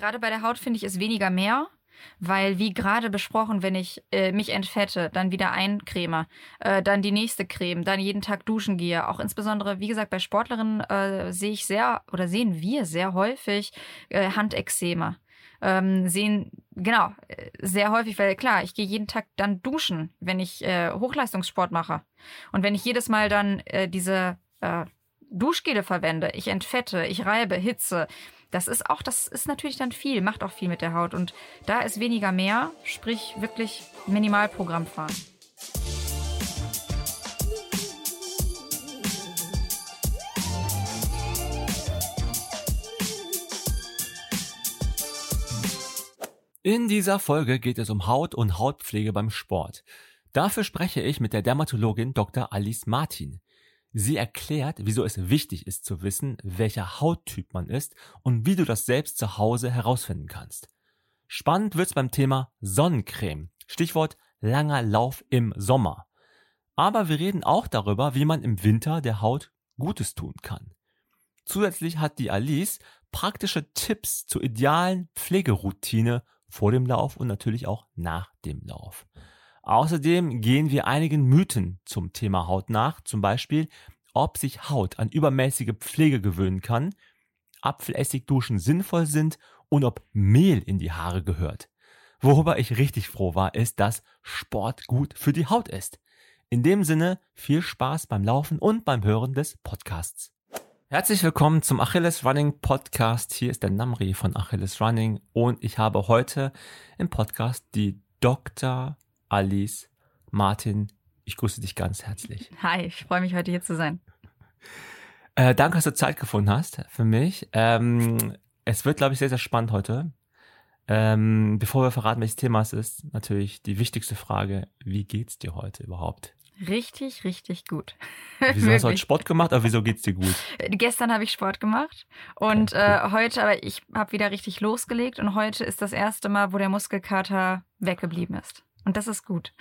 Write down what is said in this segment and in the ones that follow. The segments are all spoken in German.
Gerade bei der Haut finde ich es weniger mehr. Weil, wie gerade besprochen, wenn ich äh, mich entfette, dann wieder eincreme, äh, dann die nächste Creme, dann jeden Tag duschen gehe. Auch insbesondere, wie gesagt, bei Sportlerinnen äh, sehe ich sehr oder sehen wir sehr häufig äh, Handexzeme. Ähm, sehen, genau, äh, sehr häufig, weil klar, ich gehe jeden Tag dann duschen, wenn ich äh, Hochleistungssport mache. Und wenn ich jedes Mal dann äh, diese äh, Duschgele verwende, ich entfette, ich reibe, hitze, das ist auch, das ist natürlich dann viel, macht auch viel mit der Haut. Und da ist weniger mehr, sprich wirklich Minimalprogramm fahren. In dieser Folge geht es um Haut und Hautpflege beim Sport. Dafür spreche ich mit der Dermatologin Dr. Alice Martin. Sie erklärt, wieso es wichtig ist zu wissen, welcher Hauttyp man ist und wie du das selbst zu Hause herausfinden kannst. Spannend wird's beim Thema Sonnencreme. Stichwort langer Lauf im Sommer. Aber wir reden auch darüber, wie man im Winter der Haut Gutes tun kann. Zusätzlich hat die Alice praktische Tipps zur idealen Pflegeroutine vor dem Lauf und natürlich auch nach dem Lauf. Außerdem gehen wir einigen Mythen zum Thema Haut nach, zum Beispiel, ob sich Haut an übermäßige Pflege gewöhnen kann, Apfelessigduschen sinnvoll sind und ob Mehl in die Haare gehört. Worüber ich richtig froh war, ist, dass Sport gut für die Haut ist. In dem Sinne, viel Spaß beim Laufen und beim Hören des Podcasts. Herzlich willkommen zum Achilles Running Podcast. Hier ist der Namri von Achilles Running und ich habe heute im Podcast die Dr. Alice, Martin, ich grüße dich ganz herzlich. Hi, ich freue mich heute hier zu sein. Äh, danke, dass du Zeit gefunden hast für mich. Ähm, es wird, glaube ich, sehr, sehr spannend heute. Ähm, bevor wir verraten, welches Thema es ist, natürlich die wichtigste Frage, wie geht's dir heute überhaupt? Richtig, richtig gut. Wieso hast du heute Sport gemacht, aber wieso geht's dir gut? Gestern habe ich Sport gemacht und okay, cool. äh, heute, aber ich habe wieder richtig losgelegt und heute ist das erste Mal, wo der Muskelkater weggeblieben ist. Und das ist gut.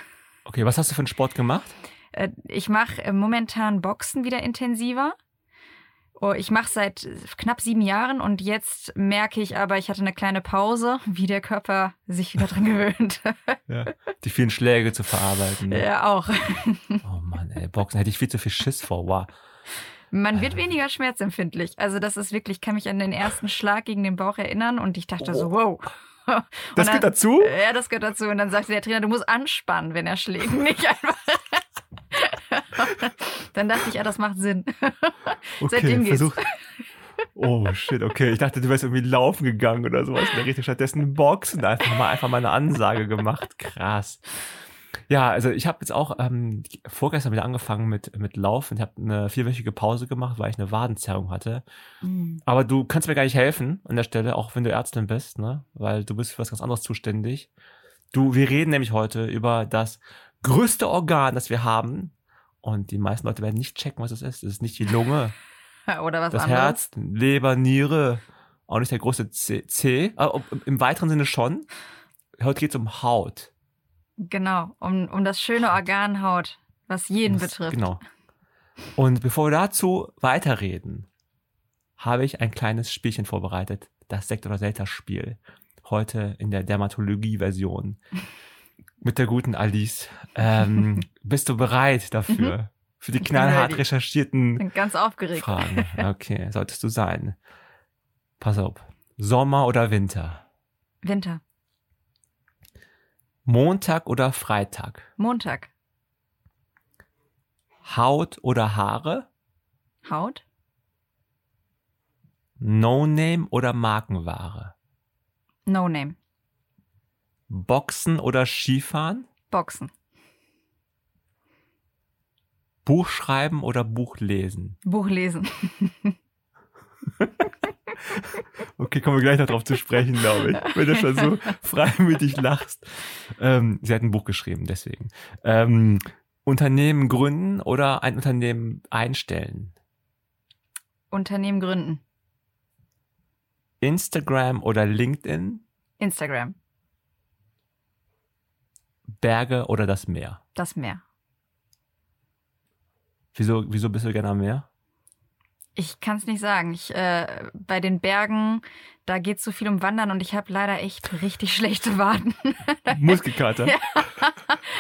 Okay, was hast du für einen Sport gemacht? Äh, ich mache äh, momentan Boxen wieder intensiver. Oh, ich mache seit knapp sieben Jahren und jetzt merke ich aber, ich hatte eine kleine Pause, wie der Körper sich wieder dran gewöhnt. Ja, die vielen Schläge zu verarbeiten. Ne? Ja, auch. Oh Mann, ey, Boxen hätte ich viel zu viel Schiss vor. Wow. Man wird weniger schmerzempfindlich. Also das ist wirklich, ich kann mich an den ersten Schlag gegen den Bauch erinnern und ich dachte so, wow. das dann, gehört dazu? Ja, das gehört dazu. Und dann sagte der Trainer, du musst anspannen, wenn er schlägt. Nicht einfach. dann dachte ich, ja, das macht Sinn. Okay, Seitdem geht's. Versuch. Oh shit, okay. Ich dachte, du wärst irgendwie laufen gegangen oder sowas. Und dann richtig stattdessen Boxen einfach mal einfach mal eine Ansage gemacht. Krass. Ja, also ich habe jetzt auch ähm, vorgestern wieder angefangen mit, mit Laufen. Ich habe eine vierwöchige Pause gemacht, weil ich eine Wadenzerrung hatte. Mhm. Aber du kannst mir gar nicht helfen an der Stelle, auch wenn du Ärztin bist, ne? Weil du bist für was ganz anderes zuständig. Du, wir reden nämlich heute über das größte Organ, das wir haben. Und die meisten Leute werden nicht checken, was es ist. Es ist nicht die Lunge. Oder was das anderes. Herz, Leber, Niere. Auch nicht der große C. C aber im weiteren Sinne schon. Heute geht es um Haut. Genau, um, um das schöne Organ Haut, was jeden das, betrifft. Genau. Und bevor wir dazu weiterreden, habe ich ein kleines Spielchen vorbereitet. Das Sekt- oder Selter-Spiel. Heute in der Dermatologie-Version. Mit der guten Alice. Ähm, bist du bereit dafür? Mhm. Für die knallhart recherchierten Bin ganz aufgeregt. Fragen. Okay, solltest du sein. Pass auf. Sommer oder Winter? Winter. Montag oder Freitag? Montag. Haut oder Haare? Haut. No-Name oder Markenware? No-Name. Boxen oder Skifahren? Boxen. Buch schreiben oder Buch lesen? Buch lesen. Okay, kommen wir gleich noch drauf zu sprechen, glaube ich. Wenn du schon so freimütig lachst. Ähm, sie hat ein Buch geschrieben, deswegen. Ähm, Unternehmen gründen oder ein Unternehmen einstellen? Unternehmen gründen. Instagram oder LinkedIn? Instagram. Berge oder das Meer? Das Meer. Wieso, wieso bist du gerne am Meer? Ich kann es nicht sagen. Ich, äh, bei den Bergen, da geht es so viel um Wandern und ich habe leider echt richtig schlechte Waden. Muskelkater. ja.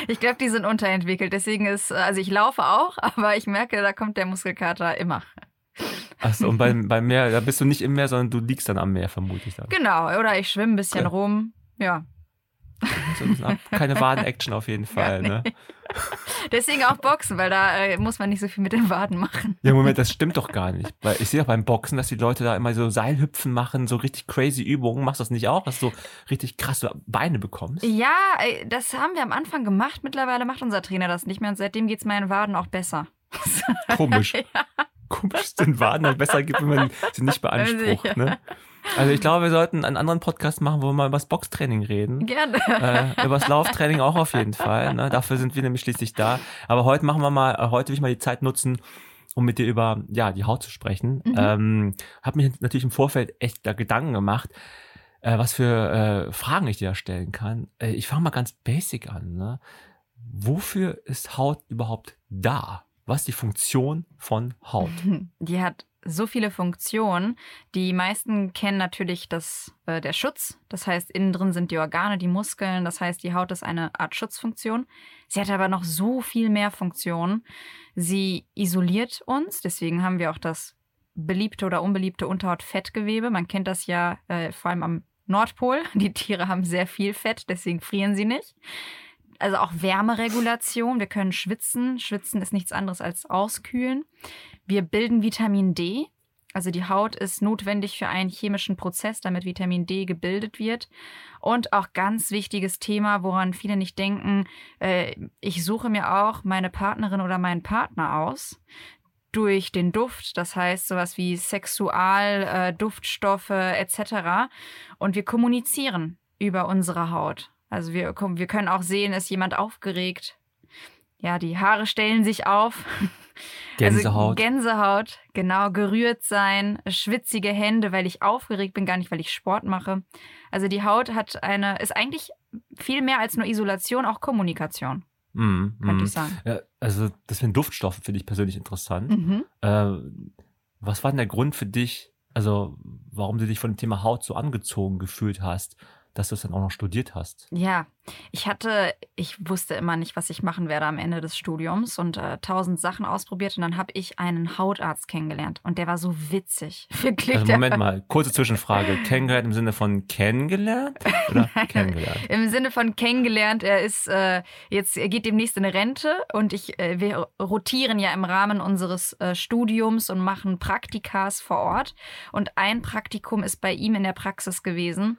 Ich glaube, die sind unterentwickelt. Deswegen ist, also ich laufe auch, aber ich merke, da kommt der Muskelkater immer. Achso, und beim, beim Meer, da bist du nicht im Meer, sondern du liegst dann am Meer, vermute ich dann. Genau, oder ich schwimme ein bisschen okay. rum. Ja. Keine Waden-Action auf jeden Fall, ne? Deswegen auch Boxen, weil da äh, muss man nicht so viel mit den Waden machen. Ja, Moment, das stimmt doch gar nicht. Weil ich sehe auch beim Boxen, dass die Leute da immer so Seilhüpfen machen, so richtig crazy Übungen. Machst du das nicht auch, dass du richtig krasse Beine bekommst? Ja, das haben wir am Anfang gemacht. Mittlerweile macht unser Trainer das nicht mehr und seitdem geht es meinen Waden auch besser. Komisch. ja. Komisch, den Waden halt besser gibt, wenn man sie nicht beansprucht, ne? Also ich glaube, wir sollten einen anderen Podcast machen, wo wir mal über das Boxtraining reden. Gerne. Äh, über das Lauftraining auch auf jeden Fall. Ne? Dafür sind wir nämlich schließlich da. Aber heute machen wir mal, äh, heute will ich mal die Zeit nutzen, um mit dir über ja die Haut zu sprechen. Mhm. Ähm, habe mich natürlich im Vorfeld echt da Gedanken gemacht, äh, was für äh, Fragen ich dir da stellen kann. Äh, ich fange mal ganz basic an. Ne? Wofür ist Haut überhaupt da? Was ist die Funktion von Haut? Die hat so viele Funktionen. Die meisten kennen natürlich das, äh, der Schutz. Das heißt, innen drin sind die Organe, die Muskeln. Das heißt, die Haut ist eine Art Schutzfunktion. Sie hat aber noch so viel mehr Funktionen. Sie isoliert uns. Deswegen haben wir auch das beliebte oder unbeliebte Unterhautfettgewebe. Man kennt das ja äh, vor allem am Nordpol. Die Tiere haben sehr viel Fett, deswegen frieren sie nicht. Also auch Wärmeregulation. Wir können schwitzen. Schwitzen ist nichts anderes als auskühlen. Wir bilden Vitamin D. Also die Haut ist notwendig für einen chemischen Prozess, damit Vitamin D gebildet wird. Und auch ganz wichtiges Thema, woran viele nicht denken, äh, ich suche mir auch meine Partnerin oder meinen Partner aus durch den Duft, das heißt sowas wie Sexual, äh, Duftstoffe etc. Und wir kommunizieren über unsere Haut. Also wir, wir können auch sehen, ist jemand aufgeregt. Ja, die Haare stellen sich auf. Gänsehaut. Also Gänsehaut, genau, gerührt sein, schwitzige Hände, weil ich aufgeregt bin, gar nicht, weil ich Sport mache. Also die Haut hat eine, ist eigentlich viel mehr als nur Isolation, auch Kommunikation. Mm, könnte mm. ich sagen. Ja, also das mit den Duftstoffen finde ich persönlich interessant. Mhm. Äh, was war denn der Grund für dich, also warum du dich von dem Thema Haut so angezogen gefühlt hast? Dass du es dann auch noch studiert hast. Ja, ich hatte, ich wusste immer nicht, was ich machen werde am Ende des Studiums und äh, tausend Sachen ausprobiert und dann habe ich einen Hautarzt kennengelernt und der war so witzig. Wirklich. Also Moment mal, kurze Zwischenfrage. kennengelernt im Sinne von kennengelernt oder kennengelernt? Im Sinne von kennengelernt. Er ist äh, jetzt, er geht demnächst in Rente und ich, äh, wir rotieren ja im Rahmen unseres äh, Studiums und machen Praktikas vor Ort und ein Praktikum ist bei ihm in der Praxis gewesen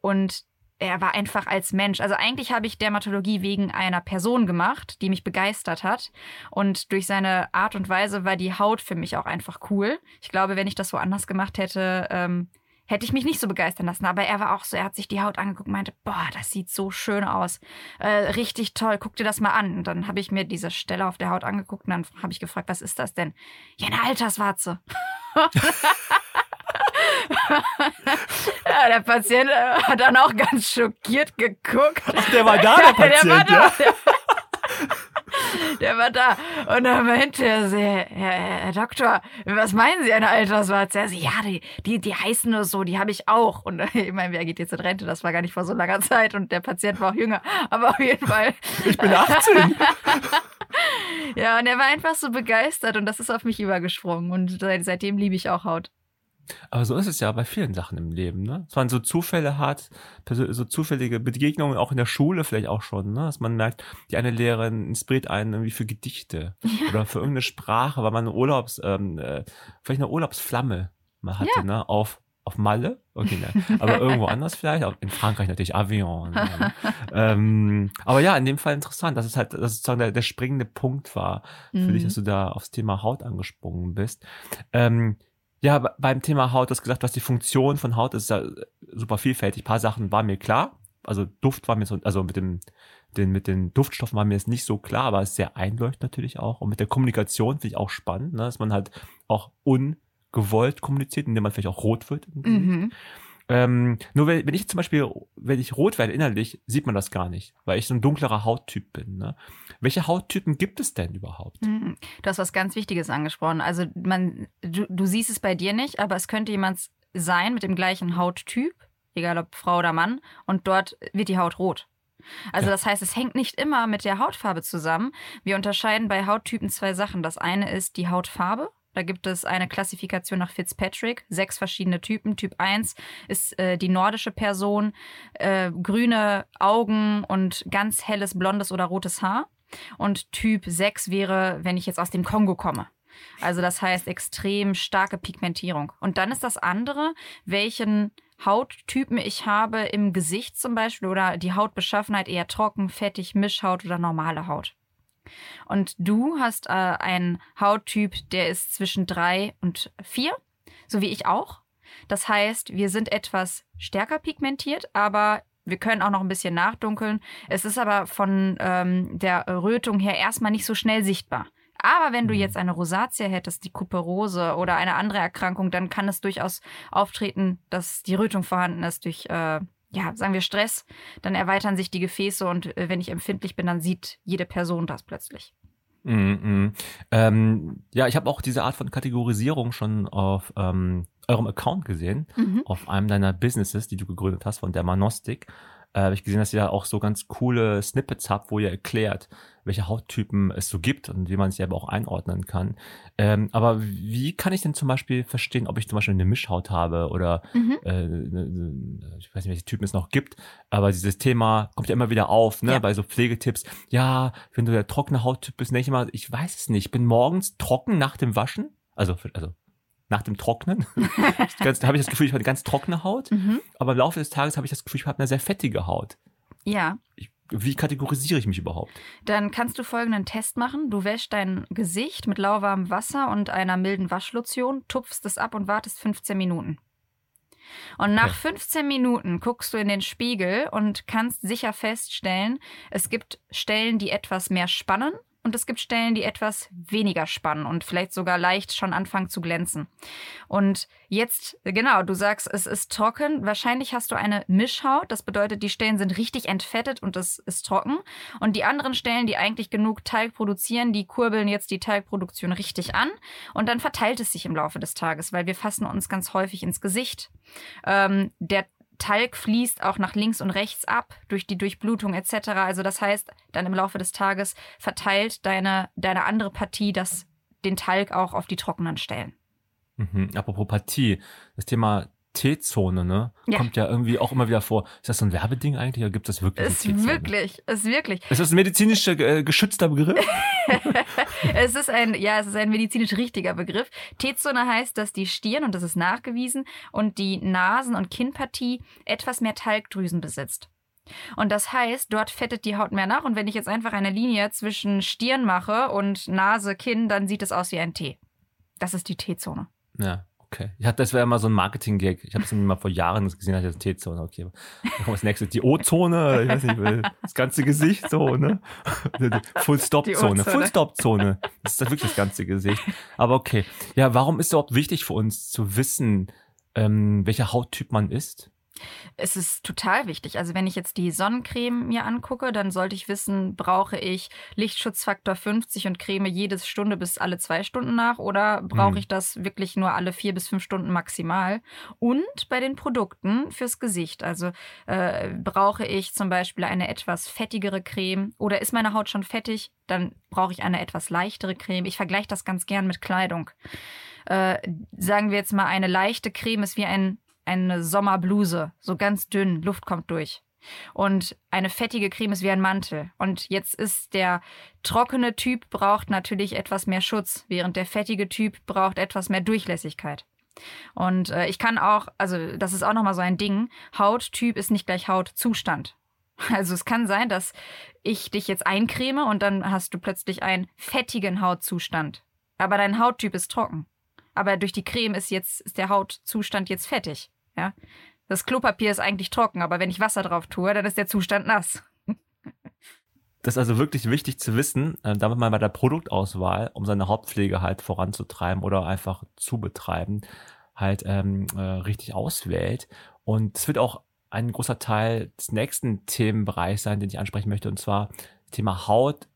und er war einfach als Mensch. Also eigentlich habe ich Dermatologie wegen einer Person gemacht, die mich begeistert hat. Und durch seine Art und Weise war die Haut für mich auch einfach cool. Ich glaube, wenn ich das woanders gemacht hätte, ähm, hätte ich mich nicht so begeistern lassen. Aber er war auch so, er hat sich die Haut angeguckt und meinte, boah, das sieht so schön aus. Äh, richtig toll, guck dir das mal an. Und dann habe ich mir diese Stelle auf der Haut angeguckt und dann habe ich gefragt, was ist das denn? Ja, eine Alterswarze. ja, der Patient äh, hat dann auch ganz schockiert geguckt. Ach, der war da, der Patient, der war da, ja? Der, war da. Und dann meinte er, Herr, Herr, Doktor, was meinen Sie, eine Alterswarze? Er so, ja, die, die, die heißen nur so, die habe ich auch. Und ich meine, wer geht jetzt in Rente? Das war gar nicht vor so langer Zeit und der Patient war auch jünger. Aber auf jeden Fall. Ich bin 18. ja, und er war einfach so begeistert und das ist auf mich übergesprungen. Und seitdem liebe ich auch Haut. Aber so ist es ja bei vielen Sachen im Leben, ne? Dass man so Zufälle hat, so zufällige Begegnungen, auch in der Schule vielleicht auch schon, ne? Dass man merkt, die eine Lehrerin inspiriert einen irgendwie für Gedichte ja. oder für irgendeine Sprache, weil man eine Urlaubs, ähm, äh, vielleicht eine Urlaubsflamme mal hatte, ja. ne? Auf, auf Malle, okay, ne? aber irgendwo anders vielleicht, auch in Frankreich natürlich Avion. Ne? ähm, aber ja, in dem Fall interessant, dass es halt, dass sozusagen der, der springende Punkt war mhm. für dich, mhm. dass du da aufs Thema Haut angesprungen bist. Ähm, ja, beim Thema Haut, du hast gesagt, was die Funktion von Haut ist, ist ja super vielfältig. Ein paar Sachen waren mir klar. Also Duft war mir so, also mit dem, den, mit den Duftstoffen war mir jetzt nicht so klar, aber es ist sehr einleuchtend natürlich auch. Und mit der Kommunikation finde ich auch spannend, ne, dass man halt auch ungewollt kommuniziert, indem man vielleicht auch rot wird. Mhm. Ähm, nur wenn, wenn ich zum Beispiel, wenn ich rot werde innerlich, sieht man das gar nicht, weil ich so ein dunklerer Hauttyp bin. Ne? Welche Hauttypen gibt es denn überhaupt? Mhm. Du hast was ganz Wichtiges angesprochen. Also man, du, du siehst es bei dir nicht, aber es könnte jemand sein mit dem gleichen Hauttyp, egal ob Frau oder Mann, und dort wird die Haut rot. Also ja. das heißt, es hängt nicht immer mit der Hautfarbe zusammen. Wir unterscheiden bei Hauttypen zwei Sachen. Das eine ist die Hautfarbe da gibt es eine Klassifikation nach Fitzpatrick, sechs verschiedene Typen. Typ 1 ist äh, die nordische Person, äh, grüne Augen und ganz helles blondes oder rotes Haar. Und Typ 6 wäre, wenn ich jetzt aus dem Kongo komme. Also das heißt extrem starke Pigmentierung. Und dann ist das andere, welchen Hauttypen ich habe im Gesicht zum Beispiel oder die Hautbeschaffenheit eher trocken, fettig, Mischhaut oder normale Haut. Und du hast äh, einen Hauttyp, der ist zwischen drei und vier, so wie ich auch. Das heißt, wir sind etwas stärker pigmentiert, aber wir können auch noch ein bisschen nachdunkeln. Es ist aber von ähm, der Rötung her erstmal nicht so schnell sichtbar. Aber wenn du mhm. jetzt eine Rosatia hättest, die Kuperose oder eine andere Erkrankung, dann kann es durchaus auftreten, dass die Rötung vorhanden ist durch äh, ja, sagen wir Stress, dann erweitern sich die Gefäße und äh, wenn ich empfindlich bin, dann sieht jede Person das plötzlich. Mm -mm. Ähm, ja, ich habe auch diese Art von Kategorisierung schon auf ähm, eurem Account gesehen, mhm. auf einem deiner Businesses, die du gegründet hast von der Manostik äh, habe ich gesehen, dass ihr da auch so ganz coole Snippets habt, wo ihr erklärt, welche Hauttypen es so gibt und wie man sich aber auch einordnen kann. Ähm, aber wie kann ich denn zum Beispiel verstehen, ob ich zum Beispiel eine Mischhaut habe oder mhm. äh, ne, ne, ich weiß nicht, welche Typen es noch gibt, aber dieses Thema kommt ja immer wieder auf, ne, ja. bei so Pflegetipps. Ja, wenn du der trockene Hauttyp bist, nicht immer, ich weiß es nicht, ich bin morgens trocken nach dem Waschen, also, also nach dem Trocknen. da habe ich das Gefühl, ich habe eine ganz trockene Haut. Mhm. Aber im Laufe des Tages habe ich das Gefühl, ich habe eine sehr fettige Haut. Ja. Ich, wie kategorisiere ich mich überhaupt? Dann kannst du folgenden Test machen. Du wäschst dein Gesicht mit lauwarmem Wasser und einer milden Waschlotion, tupfst es ab und wartest 15 Minuten. Und nach okay. 15 Minuten guckst du in den Spiegel und kannst sicher feststellen, es gibt Stellen, die etwas mehr spannen und es gibt Stellen, die etwas weniger spannen und vielleicht sogar leicht schon anfangen zu glänzen. Und jetzt, genau, du sagst, es ist trocken. Wahrscheinlich hast du eine Mischhaut. Das bedeutet, die Stellen sind richtig entfettet und es ist trocken. Und die anderen Stellen, die eigentlich genug Teig produzieren, die kurbeln jetzt die Teigproduktion richtig an. Und dann verteilt es sich im Laufe des Tages, weil wir fassen uns ganz häufig ins Gesicht. Ähm, der Talg fließt auch nach links und rechts ab durch die Durchblutung etc. Also das heißt, dann im Laufe des Tages verteilt deine, deine andere Partie das, den Talg auch auf die trockenen Stellen. Mhm. Apropos Partie, das Thema T-Zone, ne? Ja. Kommt ja irgendwie auch immer wieder vor. Ist das so ein Werbeding eigentlich oder gibt es wirklich Ist wirklich, ist wirklich. Ist das ein medizinisch äh, geschützter Begriff? es ist ein, ja, es ist ein medizinisch richtiger Begriff. T-Zone heißt, dass die Stirn, und das ist nachgewiesen, und die Nasen- und Kinnpartie etwas mehr Talgdrüsen besitzt. Und das heißt, dort fettet die Haut mehr nach. Und wenn ich jetzt einfach eine Linie zwischen Stirn mache und Nase, Kinn, dann sieht es aus wie ein T. Das ist die T-Zone. Ja. Okay. Ich hatte, das wäre immer so ein Marketing-Gag. Ich habe es mal vor Jahren gesehen, hatte ich das T-Zone. Okay. Dann kommt das nächste. Die O-Zone, ich weiß nicht, das ganze Gesicht so, ne? Full-Stop-Zone. Full-Stop-Zone. Das ist wirklich das ganze Gesicht. Aber okay. Ja, warum ist es überhaupt wichtig für uns zu wissen, ähm, welcher Hauttyp man ist? Es ist total wichtig. Also wenn ich jetzt die Sonnencreme mir angucke, dann sollte ich wissen, brauche ich Lichtschutzfaktor 50 und creme jede Stunde bis alle zwei Stunden nach oder brauche mhm. ich das wirklich nur alle vier bis fünf Stunden maximal? Und bei den Produkten fürs Gesicht. Also äh, brauche ich zum Beispiel eine etwas fettigere Creme oder ist meine Haut schon fettig? Dann brauche ich eine etwas leichtere Creme. Ich vergleiche das ganz gern mit Kleidung. Äh, sagen wir jetzt mal, eine leichte Creme ist wie ein eine Sommerbluse, so ganz dünn, Luft kommt durch. Und eine fettige Creme ist wie ein Mantel. Und jetzt ist der trockene Typ braucht natürlich etwas mehr Schutz, während der fettige Typ braucht etwas mehr Durchlässigkeit. Und äh, ich kann auch, also das ist auch nochmal so ein Ding, Hauttyp ist nicht gleich Hautzustand. Also es kann sein, dass ich dich jetzt eincreme und dann hast du plötzlich einen fettigen Hautzustand. Aber dein Hauttyp ist trocken aber durch die Creme ist jetzt ist der Hautzustand jetzt fettig. Ja? Das Klopapier ist eigentlich trocken, aber wenn ich Wasser drauf tue, dann ist der Zustand nass. Das ist also wirklich wichtig zu wissen, äh, damit man bei der Produktauswahl, um seine Hautpflege halt voranzutreiben oder einfach zu betreiben, halt ähm, äh, richtig auswählt. Und es wird auch ein großer Teil des nächsten Themenbereichs sein, den ich ansprechen möchte, und zwar Thema Haut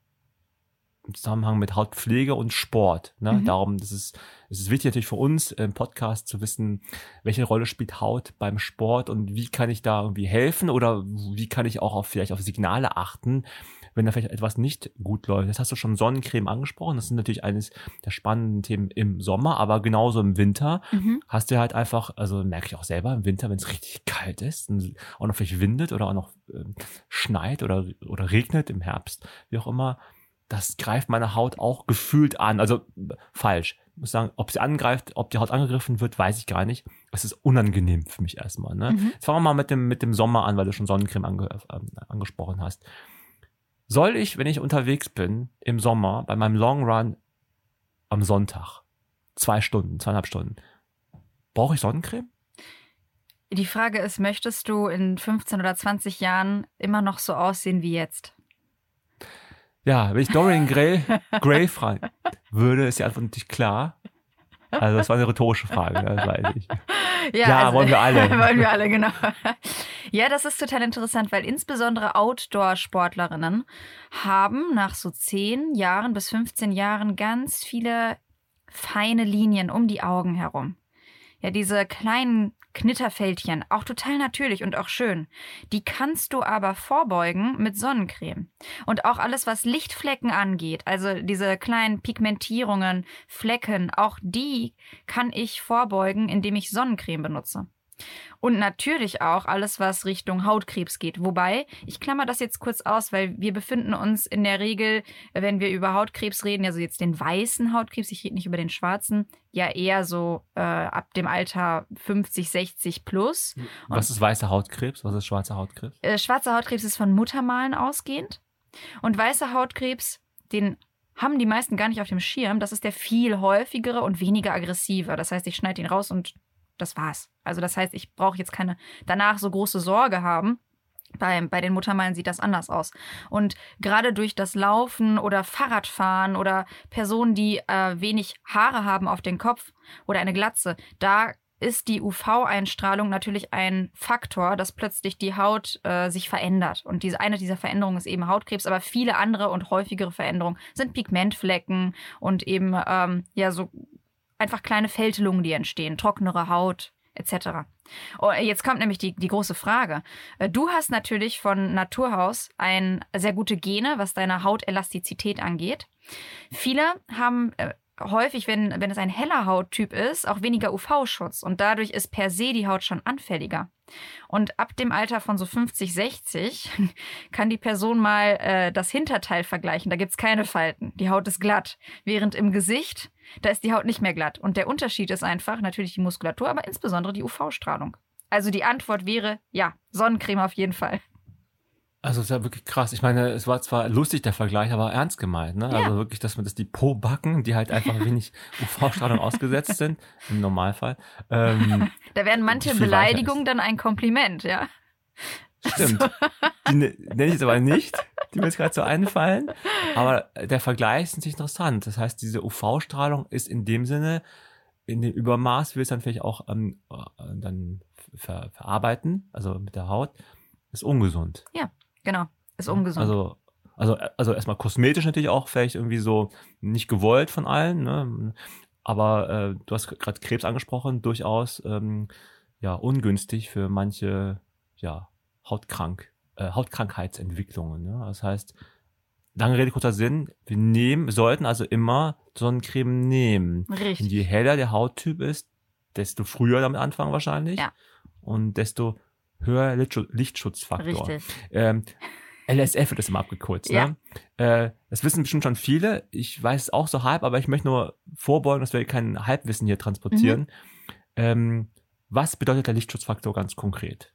im Zusammenhang mit Hautpflege und Sport. Ne? Mhm. Darum ist es, ist wichtig natürlich für uns im Podcast zu wissen, welche Rolle spielt Haut beim Sport und wie kann ich da irgendwie helfen oder wie kann ich auch auf, vielleicht auf Signale achten, wenn da vielleicht etwas nicht gut läuft. Das hast du schon Sonnencreme angesprochen. Das sind natürlich eines der spannenden Themen im Sommer, aber genauso im Winter mhm. hast du halt einfach, also merke ich auch selber im Winter, wenn es richtig kalt ist und auch noch vielleicht windet oder auch noch äh, schneit oder, oder regnet im Herbst, wie auch immer, das greift meine Haut auch gefühlt an. Also falsch. Ich muss sagen, ob sie angreift, ob die Haut angegriffen wird, weiß ich gar nicht. Es ist unangenehm für mich erstmal. Ne? Mhm. Jetzt fangen wir mal mit dem, mit dem Sommer an, weil du schon Sonnencreme ange, äh, angesprochen hast. Soll ich, wenn ich unterwegs bin im Sommer, bei meinem Long Run am Sonntag, zwei Stunden, zweieinhalb Stunden, brauche ich Sonnencreme? Die Frage ist, möchtest du in 15 oder 20 Jahren immer noch so aussehen wie jetzt? Ja, wenn ich Dorian Gray, Gray fragen würde, ist die Antwort natürlich klar. Also das war eine rhetorische Frage, das weiß ich. Ja, ja also, wollen wir alle. wollen wir alle, genau. Ja, das ist total interessant, weil insbesondere Outdoor-Sportlerinnen haben nach so 10 Jahren bis 15 Jahren ganz viele feine Linien um die Augen herum. Ja, diese kleinen Knitterfältchen, auch total natürlich und auch schön. Die kannst du aber vorbeugen mit Sonnencreme. Und auch alles, was Lichtflecken angeht, also diese kleinen Pigmentierungen, Flecken, auch die kann ich vorbeugen, indem ich Sonnencreme benutze. Und natürlich auch alles, was Richtung Hautkrebs geht. Wobei, ich klammer das jetzt kurz aus, weil wir befinden uns in der Regel, wenn wir über Hautkrebs reden, also jetzt den weißen Hautkrebs, ich rede nicht über den schwarzen, ja eher so äh, ab dem Alter 50, 60 plus. Was ist weißer Hautkrebs? Was ist schwarzer Hautkrebs? Äh, schwarzer Hautkrebs ist von Muttermalen ausgehend. Und weißer Hautkrebs, den haben die meisten gar nicht auf dem Schirm. Das ist der viel häufigere und weniger aggressiver. Das heißt, ich schneide ihn raus und das war's. Also das heißt, ich brauche jetzt keine danach so große Sorge haben. Bei, bei den Muttermalen sieht das anders aus. Und gerade durch das Laufen oder Fahrradfahren oder Personen, die äh, wenig Haare haben auf den Kopf oder eine Glatze, da ist die UV-Einstrahlung natürlich ein Faktor, dass plötzlich die Haut äh, sich verändert. Und diese eine dieser Veränderungen ist eben Hautkrebs, aber viele andere und häufigere Veränderungen sind Pigmentflecken und eben ähm, ja so einfach kleine Fältelungen, die entstehen, trockenere Haut etc. Oh, jetzt kommt nämlich die, die große Frage. Äh, du hast natürlich von Naturhaus ein sehr gute Gene, was deine Hautelastizität angeht. Viele haben äh, häufig, wenn, wenn es ein heller Hauttyp ist, auch weniger UV-Schutz und dadurch ist per se die Haut schon anfälliger. Und ab dem Alter von so 50, 60 kann die Person mal äh, das Hinterteil vergleichen. Da gibt es keine Falten. Die Haut ist glatt. Während im Gesicht, da ist die Haut nicht mehr glatt. Und der Unterschied ist einfach natürlich die Muskulatur, aber insbesondere die UV-Strahlung. Also die Antwort wäre ja, Sonnencreme auf jeden Fall. Also es ist ja wirklich krass. Ich meine, es war zwar lustig der Vergleich, aber ernst gemeint. Ne? Ja. Also wirklich, dass man das die Po-Backen, die halt einfach wenig UV-Strahlung ausgesetzt sind, im Normalfall. Ähm, da werden manche Beleidigungen dann ein Kompliment, ja. Stimmt. So. Die ne, nenne ich jetzt aber nicht, die mir jetzt gerade so einfallen. Aber der Vergleich ist natürlich interessant. Das heißt, diese UV-Strahlung ist in dem Sinne, in dem Übermaß, will es dann vielleicht auch ähm, äh, dann ver verarbeiten, also mit der Haut, ist ungesund. Ja. Genau, ist ungesund. Also, also, also erstmal kosmetisch natürlich auch vielleicht irgendwie so nicht gewollt von allen, ne? aber äh, du hast gerade Krebs angesprochen, durchaus ähm, ja ungünstig für manche ja Hautkrank, äh, Hautkrankheitsentwicklungen. Ne? Das heißt, lange Rede kurzer Sinn, wir nehmen, sollten also immer Sonnencreme nehmen. Richtig. Und je heller der Hauttyp ist, desto früher damit anfangen wahrscheinlich. Ja. Und desto höherer Lichtschutzfaktor. Richtig. Ähm, LSF wird das immer abgekürzt. Ja. Ne? Äh, das wissen bestimmt schon viele. Ich weiß es auch so halb, aber ich möchte nur vorbeugen, dass wir kein Halbwissen hier transportieren. Mhm. Ähm, was bedeutet der Lichtschutzfaktor ganz konkret?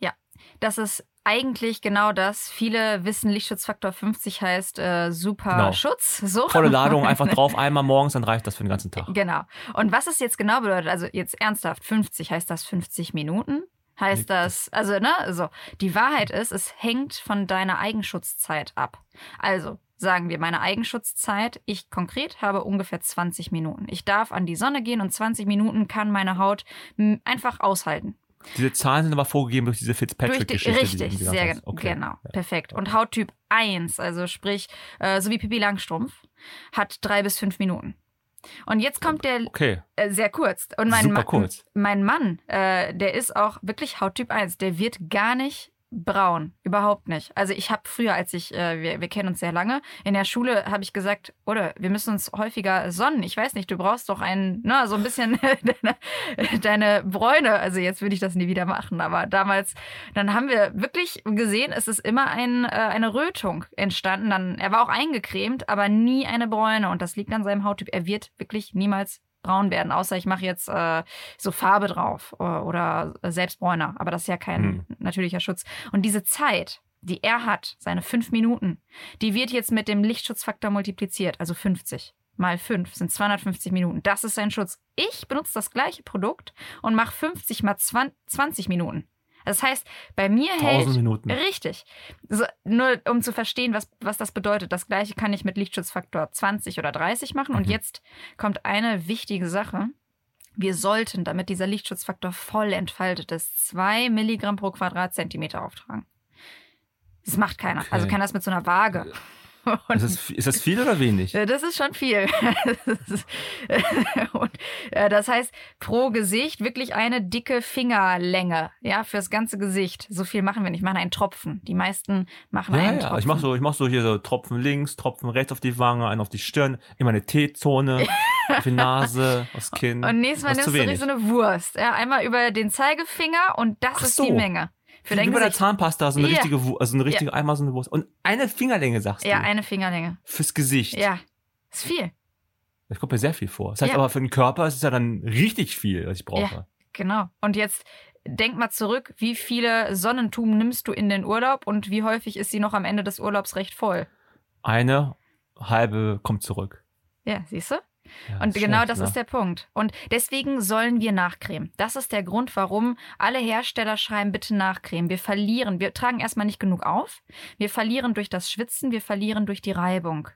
Ja, das ist eigentlich genau das. Viele wissen, Lichtschutzfaktor 50 heißt äh, super genau. Schutz. So. Volle Ladung, einfach drauf, einmal morgens, dann reicht das für den ganzen Tag. Genau. Und was es jetzt genau bedeutet, also jetzt ernsthaft, 50 heißt das 50 Minuten? heißt das. Also, ne, also die Wahrheit ist, es hängt von deiner Eigenschutzzeit ab. Also, sagen wir meine Eigenschutzzeit, ich konkret habe ungefähr 20 Minuten. Ich darf an die Sonne gehen und 20 Minuten kann meine Haut einfach aushalten. Diese Zahlen sind aber vorgegeben durch diese Fitzpatrick-Geschichte. Die, richtig, die sehr genau. Okay. genau. Ja. Perfekt. Und Hauttyp 1, also sprich, äh, so wie Pippi Langstrumpf, hat drei bis fünf Minuten. Und jetzt kommt der okay. äh, sehr kurz. Und mein, Super kurz. mein Mann, äh, der ist auch wirklich Hauttyp 1. Der wird gar nicht braun, überhaupt nicht. Also ich habe früher, als ich, äh, wir, wir kennen uns sehr lange, in der Schule habe ich gesagt, oder wir müssen uns häufiger sonnen. Ich weiß nicht, du brauchst doch einen, na, so ein bisschen deine, deine Bräune. Also jetzt würde ich das nie wieder machen, aber damals, dann haben wir wirklich gesehen, es ist immer ein, äh, eine Rötung entstanden. Dann, er war auch eingecremt, aber nie eine Bräune und das liegt an seinem Hauttyp. Er wird wirklich niemals braun werden, außer ich mache jetzt äh, so Farbe drauf äh, oder Selbstbräuner. Aber das ist ja kein hm. natürlicher Schutz. Und diese Zeit, die er hat, seine fünf Minuten, die wird jetzt mit dem Lichtschutzfaktor multipliziert, also 50 mal 5 sind 250 Minuten. Das ist sein Schutz. Ich benutze das gleiche Produkt und mache 50 mal 20 Minuten. Das heißt, bei mir hält. Minuten. Richtig. So, nur um zu verstehen, was, was das bedeutet. Das gleiche kann ich mit Lichtschutzfaktor 20 oder 30 machen. Mhm. Und jetzt kommt eine wichtige Sache. Wir sollten, damit dieser Lichtschutzfaktor voll entfaltet ist, 2 Milligramm pro Quadratzentimeter auftragen. Das macht keiner. Also okay. Also kann das mit so einer Waage. Ist das, ist, das, viel oder wenig? Das ist schon viel. und äh, das heißt, pro Gesicht wirklich eine dicke Fingerlänge, ja, fürs ganze Gesicht. So viel machen wir nicht. Machen einen Tropfen. Die meisten machen ja, einen ja. Tropfen. Ich mache so, ich mach so hier so Tropfen links, Tropfen rechts auf die Wange, einen auf die Stirn, immer eine T-Zone, auf die Nase, aufs Kinn. Und nächstes Mal nimmst du so eine Wurst. Ja, einmal über den Zeigefinger und das Ach ist so. die Menge. Für dein Wie bei der Zahnpasta, so eine ja. richtige, also eine richtige, ja. einmal so eine Wurst. Und eine Fingerlänge, sagst du? Ja, eine Fingerlänge. Fürs Gesicht. Ja. ist viel. Das kommt mir sehr viel vor. Das heißt ja. aber für den Körper ist es ja dann richtig viel, was ich brauche. Ja, genau. Und jetzt denk mal zurück, wie viele Sonnentuben nimmst du in den Urlaub und wie häufig ist sie noch am Ende des Urlaubs recht voll? Eine halbe kommt zurück. Ja, siehst du? Ja, und genau schlecht, das ne? ist der Punkt. Und deswegen sollen wir nachcremen. Das ist der Grund, warum alle Hersteller schreiben, bitte nachcremen. Wir verlieren. Wir tragen erstmal nicht genug auf. Wir verlieren durch das Schwitzen, wir verlieren durch die Reibung.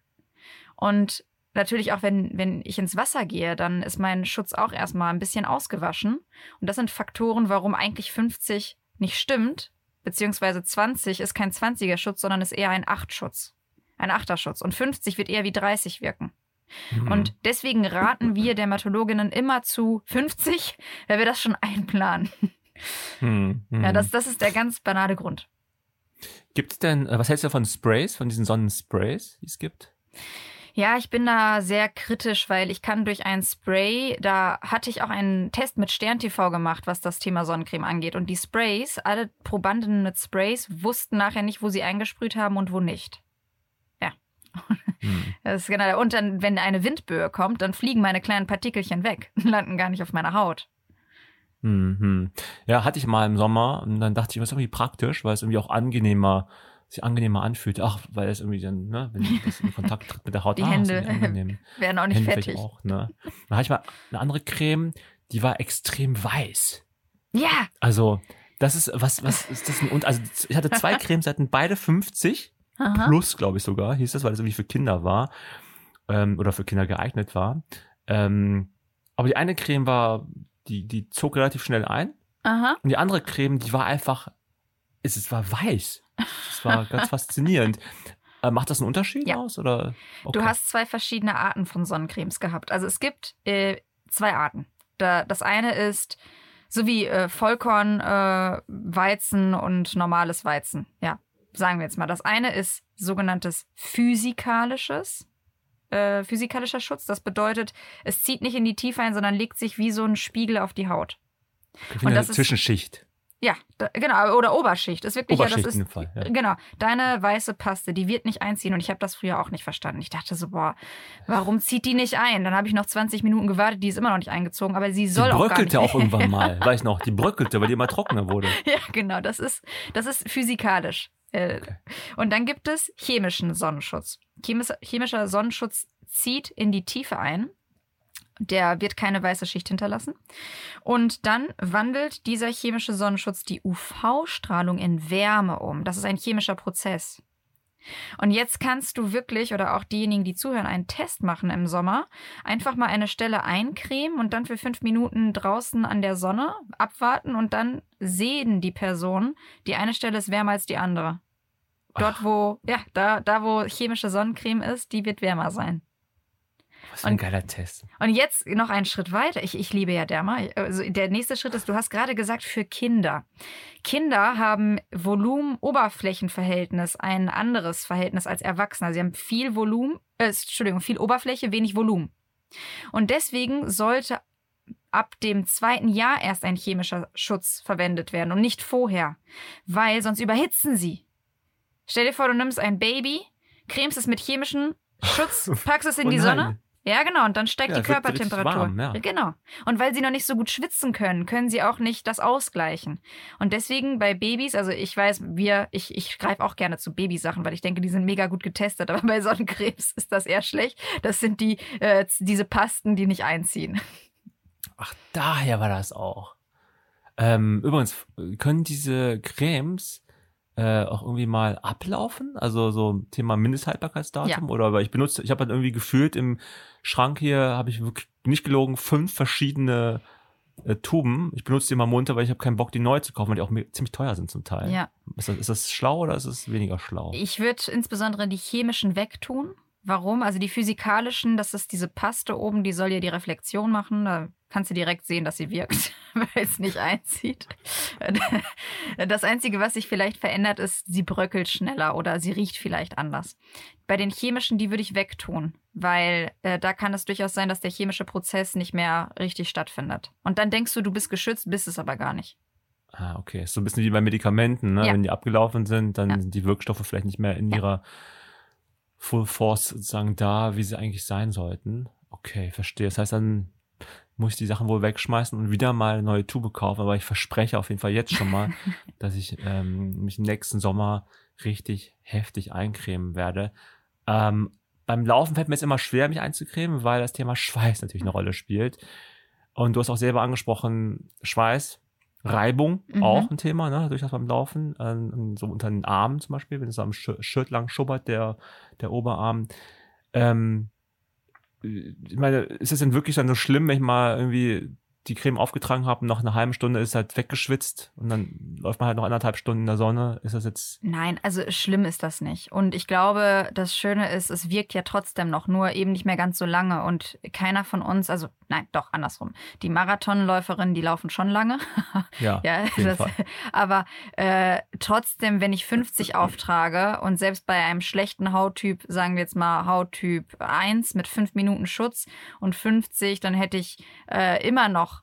Und natürlich auch, wenn, wenn ich ins Wasser gehe, dann ist mein Schutz auch erstmal ein bisschen ausgewaschen. Und das sind Faktoren, warum eigentlich 50 nicht stimmt, beziehungsweise 20 ist kein 20er Schutz, sondern ist eher ein 8-Schutz. Ein 8er Schutz. Und 50 wird eher wie 30 wirken. Mhm. Und deswegen raten wir Dermatologinnen immer zu 50, weil wir das schon einplanen. Mhm. Ja, das, das ist der ganz banale Grund. Gibt es denn, äh, was hältst du von Sprays, von diesen Sonnensprays, die es gibt? Ja, ich bin da sehr kritisch, weil ich kann durch ein Spray, da hatte ich auch einen Test mit Stern TV gemacht, was das Thema Sonnencreme angeht. Und die Sprays, alle Probanden mit Sprays wussten nachher nicht, wo sie eingesprüht haben und wo nicht. Hm. Das ist genau. Und dann, wenn eine Windböe kommt, dann fliegen meine kleinen Partikelchen weg und landen gar nicht auf meiner Haut. Mhm. Ja, hatte ich mal im Sommer und dann dachte ich, was ist irgendwie praktisch, weil es irgendwie auch angenehmer, sich angenehmer anfühlt. Ach, weil es irgendwie dann, ne, wenn das in Kontakt tritt mit der Haut, die ah, Hände werden auch nicht Hände fettig. Auch, ne. Dann hatte ich mal eine andere Creme, die war extrem weiß. Ja. Also, das ist, was, was ist das denn? Und also, ich hatte zwei Cremes, hatten beide 50 Aha. Plus, glaube ich sogar, hieß das, weil das irgendwie für Kinder war ähm, oder für Kinder geeignet war. Ähm, aber die eine Creme war, die, die zog relativ schnell ein. Aha. Und die andere Creme, die war einfach, es, es war weiß. Es war ganz faszinierend. Äh, macht das einen Unterschied ja. aus? Oder? Okay. Du hast zwei verschiedene Arten von Sonnencremes gehabt. Also es gibt äh, zwei Arten. Da, das eine ist so wie äh, Vollkorn, äh, Weizen und normales Weizen. Ja, sagen wir jetzt mal. Das eine ist sogenanntes physikalisches, äh, physikalischer Schutz. Das bedeutet, es zieht nicht in die Tiefe ein, sondern legt sich wie so ein Spiegel auf die Haut. Und das Zwischenschicht. Ja, da, genau, oder Oberschicht. Ist wirklich Oberschicht ja, das ist, Fall, ja. Genau, deine weiße Paste, die wird nicht einziehen und ich habe das früher auch nicht verstanden. Ich dachte so, boah, warum zieht die nicht ein? Dann habe ich noch 20 Minuten gewartet, die ist immer noch nicht eingezogen, aber sie soll die auch gar nicht. bröckelte auch irgendwann mal, weiß noch, die bröckelte, weil die immer trockener wurde. Ja, genau, das ist das ist physikalisch. Äh, okay. Und dann gibt es chemischen Sonnenschutz. chemischer Sonnenschutz zieht in die Tiefe ein. Der wird keine weiße Schicht hinterlassen. Und dann wandelt dieser chemische Sonnenschutz die UV-Strahlung in Wärme um. Das ist ein chemischer Prozess. Und jetzt kannst du wirklich oder auch diejenigen, die zuhören, einen Test machen im Sommer. Einfach mal eine Stelle eincremen und dann für fünf Minuten draußen an der Sonne abwarten und dann sehen die Personen, die eine Stelle ist wärmer als die andere. Dort, Ach. wo, ja, da, da, wo chemische Sonnencreme ist, die wird wärmer sein. Was für ein Und- geiler Test. Und jetzt noch einen Schritt weiter. Ich, ich liebe ja Derma. Also der nächste Schritt ist, du hast gerade gesagt, für Kinder. Kinder haben Volumen-Oberflächenverhältnis ein anderes Verhältnis als Erwachsene. Sie haben viel Volumen, äh, Entschuldigung, viel Oberfläche, wenig Volumen. Und deswegen sollte ab dem zweiten Jahr erst ein chemischer Schutz verwendet werden und nicht vorher, weil sonst überhitzen sie. Stell dir vor, du nimmst ein Baby, cremst es mit chemischem Schutz, packst es in Oh die. Sonne. Ja, genau. Und dann steigt Ja, die Körpertemperatur. warm, ja. Genau. Und weil sie noch nicht so gut schwitzen können, können sie auch nicht das ausgleichen. Und deswegen bei Babys, also ich weiß, wir, ich, ich greife auch gerne zu Babysachen, weil ich denke, die sind mega gut getestet. Aber bei Sonnencremes ist das eher schlecht. Das sind die, äh, diese Pasten, die nicht einziehen. Ach, daher war das auch. Ähm, übrigens, können diese Cremes äh, auch irgendwie mal ablaufen? Also so Thema Mindesthaltbarkeitsdatum? Ja. Oder weil ich benutze, ich habe halt irgendwie gefühlt im Schrank hier, habe ich wirklich nicht gelogen, fünf verschiedene äh, Tuben. Ich benutze die immer munter, weil ich habe keinen Bock, die neu zu kaufen, weil die auch ziemlich teuer sind zum Teil. Ja. Ist das, ist das schlau oder ist es weniger schlau? Ich würde insbesondere die chemischen wegtun. Warum? Also die physikalischen, das ist diese Paste oben, die soll ja die Reflexion machen. Da kannst du direkt sehen, dass sie wirkt, weil es nicht einzieht. Das Einzige, was sich vielleicht verändert, ist, sie bröckelt schneller oder sie riecht vielleicht anders. Bei den chemischen, die würde ich wegtun, weil äh, da kann es durchaus sein, dass der chemische Prozess nicht mehr richtig stattfindet. Und dann denkst du, du bist geschützt, bist es aber gar nicht. Ah, okay. Ist so ein bisschen wie bei Medikamenten, ne? Ja. Wenn die abgelaufen sind, dann Ja. sind die Wirkstoffe vielleicht nicht mehr in Ja. ihrer Full Force sozusagen da, wie sie eigentlich sein sollten. Okay, verstehe. Das heißt, dann muss ich die Sachen wohl wegschmeißen und wieder mal eine neue Tube kaufen. Aber ich verspreche auf jeden Fall jetzt schon mal, dass ich ähm, mich nächsten Sommer richtig heftig eincremen werde. Ähm, beim Laufen fällt mir es immer schwer, mich einzucremen, weil das Thema Schweiß natürlich eine Rolle spielt. Und du hast auch selber angesprochen, Schweiß, Reibung, Mhm. auch ein Thema, ne, durchaus beim Laufen, ähm, so unter den Armen zum Beispiel, wenn es am Sch Shirt lang schubbert, der, der Oberarm. Ähm, ich meine, ist es denn wirklich dann so schlimm, wenn ich mal irgendwie die Creme aufgetragen habe und nach einer halben Stunde ist halt weggeschwitzt und dann läuft man halt noch anderthalb Stunden in der Sonne? Ist das jetzt Nein, also schlimm ist das nicht. Und ich glaube, das Schöne ist, es wirkt ja trotzdem noch, nur eben nicht mehr ganz so lange. Und keiner von uns, also nein, doch andersrum. Die Marathonläuferinnen, die laufen schon lange. ja, ja, das, aber äh, trotzdem, wenn ich 50 auftrage und selbst bei einem schlechten Hauttyp, sagen wir jetzt mal Hauttyp 1 mit 5 Minuten Schutz und 50, dann hätte ich äh, immer noch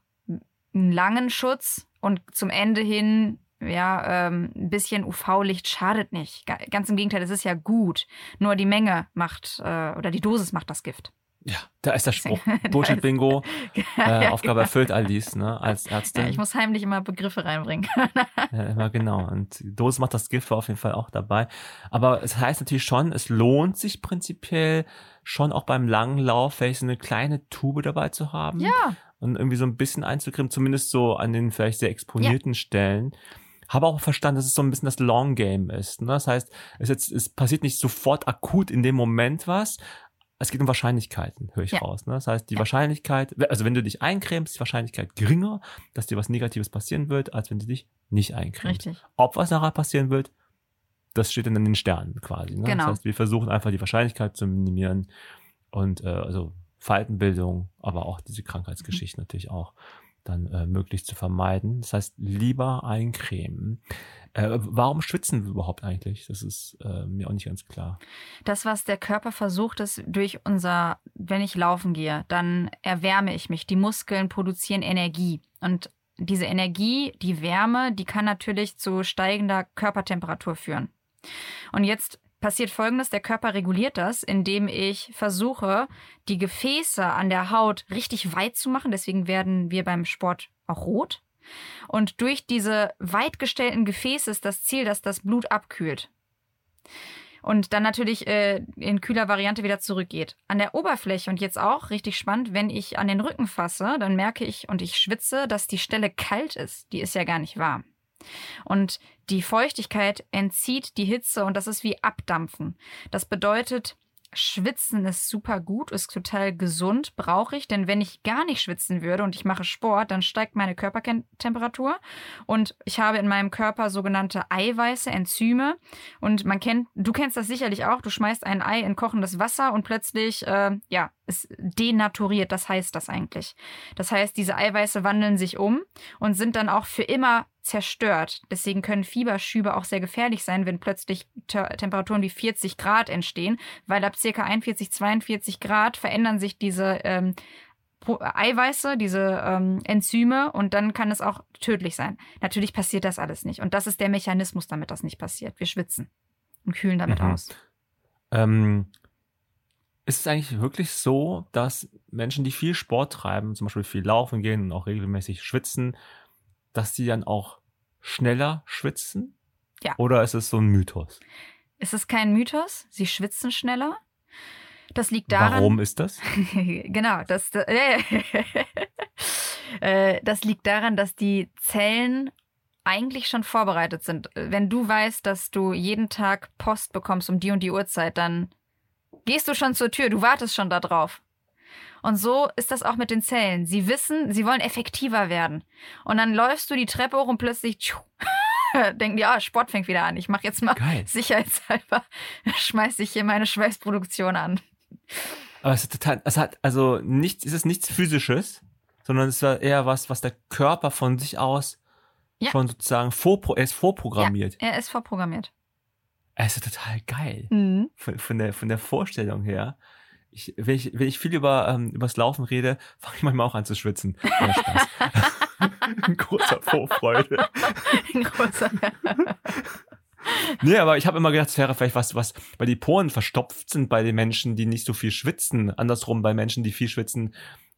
einen langen Schutz und zum Ende hin ja, ähm, ein bisschen UV-Licht schadet nicht. Ga- Ganz im Gegenteil, es ist ja gut. Nur die Menge macht äh, oder die Dosis macht das Gift. Ja, da ist der Spruch. Da Bullshit-Bingo, äh, Ja, Aufgabe genau. erfüllt, Alice, ne, als Ja, Ärztin. ich muss heimlich immer Begriffe reinbringen. Ja, immer genau. Und Dosis macht das Gift war auf jeden Fall auch dabei. Aber es heißt natürlich schon, es lohnt sich prinzipiell schon auch beim langen Lauf vielleicht so eine kleine Tube dabei zu haben. ja, Und irgendwie so ein bisschen einzukrimmen, zumindest so an den vielleicht sehr exponierten Stellen. Habe auch verstanden, dass es so ein bisschen das Long Game ist. Ne? Das heißt, es, jetzt, es passiert nicht sofort akut in dem Moment was. Es geht um Wahrscheinlichkeiten, höre ich Ja. raus. Ne? Das heißt, die Ja. Wahrscheinlichkeit, also wenn du dich eincremst, ist die Wahrscheinlichkeit geringer, dass dir was Negatives passieren wird, als wenn du dich nicht eincremst. richtig. Ob was nachher passieren wird, das steht dann in den Sternen quasi. Ne? Genau. Das heißt, wir versuchen einfach die Wahrscheinlichkeit zu minimieren und äh, also Faltenbildung, aber auch diese Krankheitsgeschichten natürlich auch dann äh, möglichst zu vermeiden. Das heißt, lieber eincremen. Äh, warum schwitzen wir überhaupt eigentlich? Das ist äh, mir auch nicht ganz klar. Das, was der Körper versucht, ist durch unser, wenn ich laufen gehe, dann erwärme ich mich. Die Muskeln produzieren Energie. Und diese Energie, die Wärme, die kann natürlich zu steigender Körpertemperatur führen. Und jetzt passiert Folgendes, der Körper reguliert das, indem ich versuche, die Gefäße an der Haut richtig weit zu machen. Deswegen werden wir beim Sport auch rot. Und durch diese weit gestellten Gefäße ist das Ziel, dass das Blut abkühlt. Und dann natürlich äh, in kühler Variante wieder zurückgeht. An der Oberfläche und jetzt auch richtig spannend, wenn ich an den Rücken fasse, dann merke ich und ich schwitze, dass die Stelle kalt ist. Die ist ja gar nicht warm. Und die Feuchtigkeit entzieht die Hitze und das ist wie Abdampfen. Das bedeutet, Schwitzen ist super gut, ist total gesund, brauche ich, denn wenn ich gar nicht schwitzen würde und ich mache Sport, dann steigt meine Körpertemperatur. Und ich habe in meinem Körper sogenannte Eiweiße, Enzyme. Und man kennt, du kennst das sicherlich auch, du schmeißt ein Ei in kochendes Wasser und plötzlich, äh, ja, es denaturiert, das heißt das eigentlich. Das heißt, diese Eiweiße wandeln sich um und sind dann auch für immer zerstört. Deswegen können Fieberschübe auch sehr gefährlich sein, wenn plötzlich Temperaturen wie 40 Grad entstehen, weil ab ca. 41, 42 Grad verändern sich diese ähm, Eiweiße, diese ähm, Enzyme und dann kann es auch tödlich sein. Natürlich passiert das alles nicht. Und das ist der Mechanismus, damit das nicht passiert. Wir schwitzen und kühlen damit mhm. aus. Ähm, ist es eigentlich wirklich so, dass Menschen, die viel Sport treiben, zum Beispiel viel laufen gehen und auch regelmäßig schwitzen, dass die dann auch schneller schwitzen? Ja. Oder ist es so ein Mythos? Es ist kein Mythos. Sie schwitzen schneller. Das liegt daran. Warum ist das? genau, das, äh, äh, das liegt daran, dass die Zellen eigentlich schon vorbereitet sind. Wenn du weißt, dass du jeden Tag Post bekommst um die und die Uhrzeit, dann gehst du schon zur Tür, du wartest schon da drauf. Und so ist das auch mit den Zellen. Sie wissen, sie wollen effektiver werden. Und dann läufst du die Treppe hoch und plötzlich tschuh, denken die, ah, Sport fängt wieder an. Ich mache jetzt mal Geil. sicherheitshalber, schmeiß ich hier meine Schweißproduktion an. Aber es ist total, es hat also nichts, es ist nichts physisches, sondern es ist eher was, was der Körper von sich aus ja. schon sozusagen vorpro, er ist vorprogrammiert. Ja, er ist vorprogrammiert. Es ist total geil. Mhm. Von, von, der, von der Vorstellung her ich, wenn, ich, wenn ich viel über ähm, übers Laufen rede, fange ich manchmal auch an zu schwitzen. Ja, Spaß. In großer Vorfreude. In großer. nee, aber ich habe immer gedacht, es wäre vielleicht was, was, weil die Poren verstopft sind bei den Menschen, die nicht so viel schwitzen. Andersrum bei Menschen, die viel schwitzen,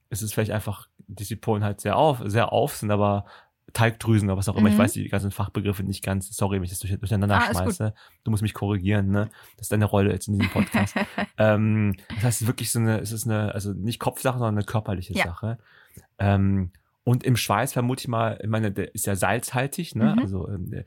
ist es vielleicht einfach, dass die Poren halt sehr auf, sehr auf sind, aber Teigdrüsen oder was auch immer. Mhm. Ich weiß die ganzen Fachbegriffe nicht ganz. Sorry, wenn ich das durcheinander ah, schmeiße. Du musst mich korrigieren, ne? Das ist deine Rolle jetzt in diesem Podcast. ähm, das heißt, es ist wirklich so eine, es ist eine, also nicht Kopfsache, sondern eine körperliche ja. Sache. Ähm, und im Schweiß vermute ich mal, ich meine, der ist ja salzhaltig, ne? Mhm. Also ähm,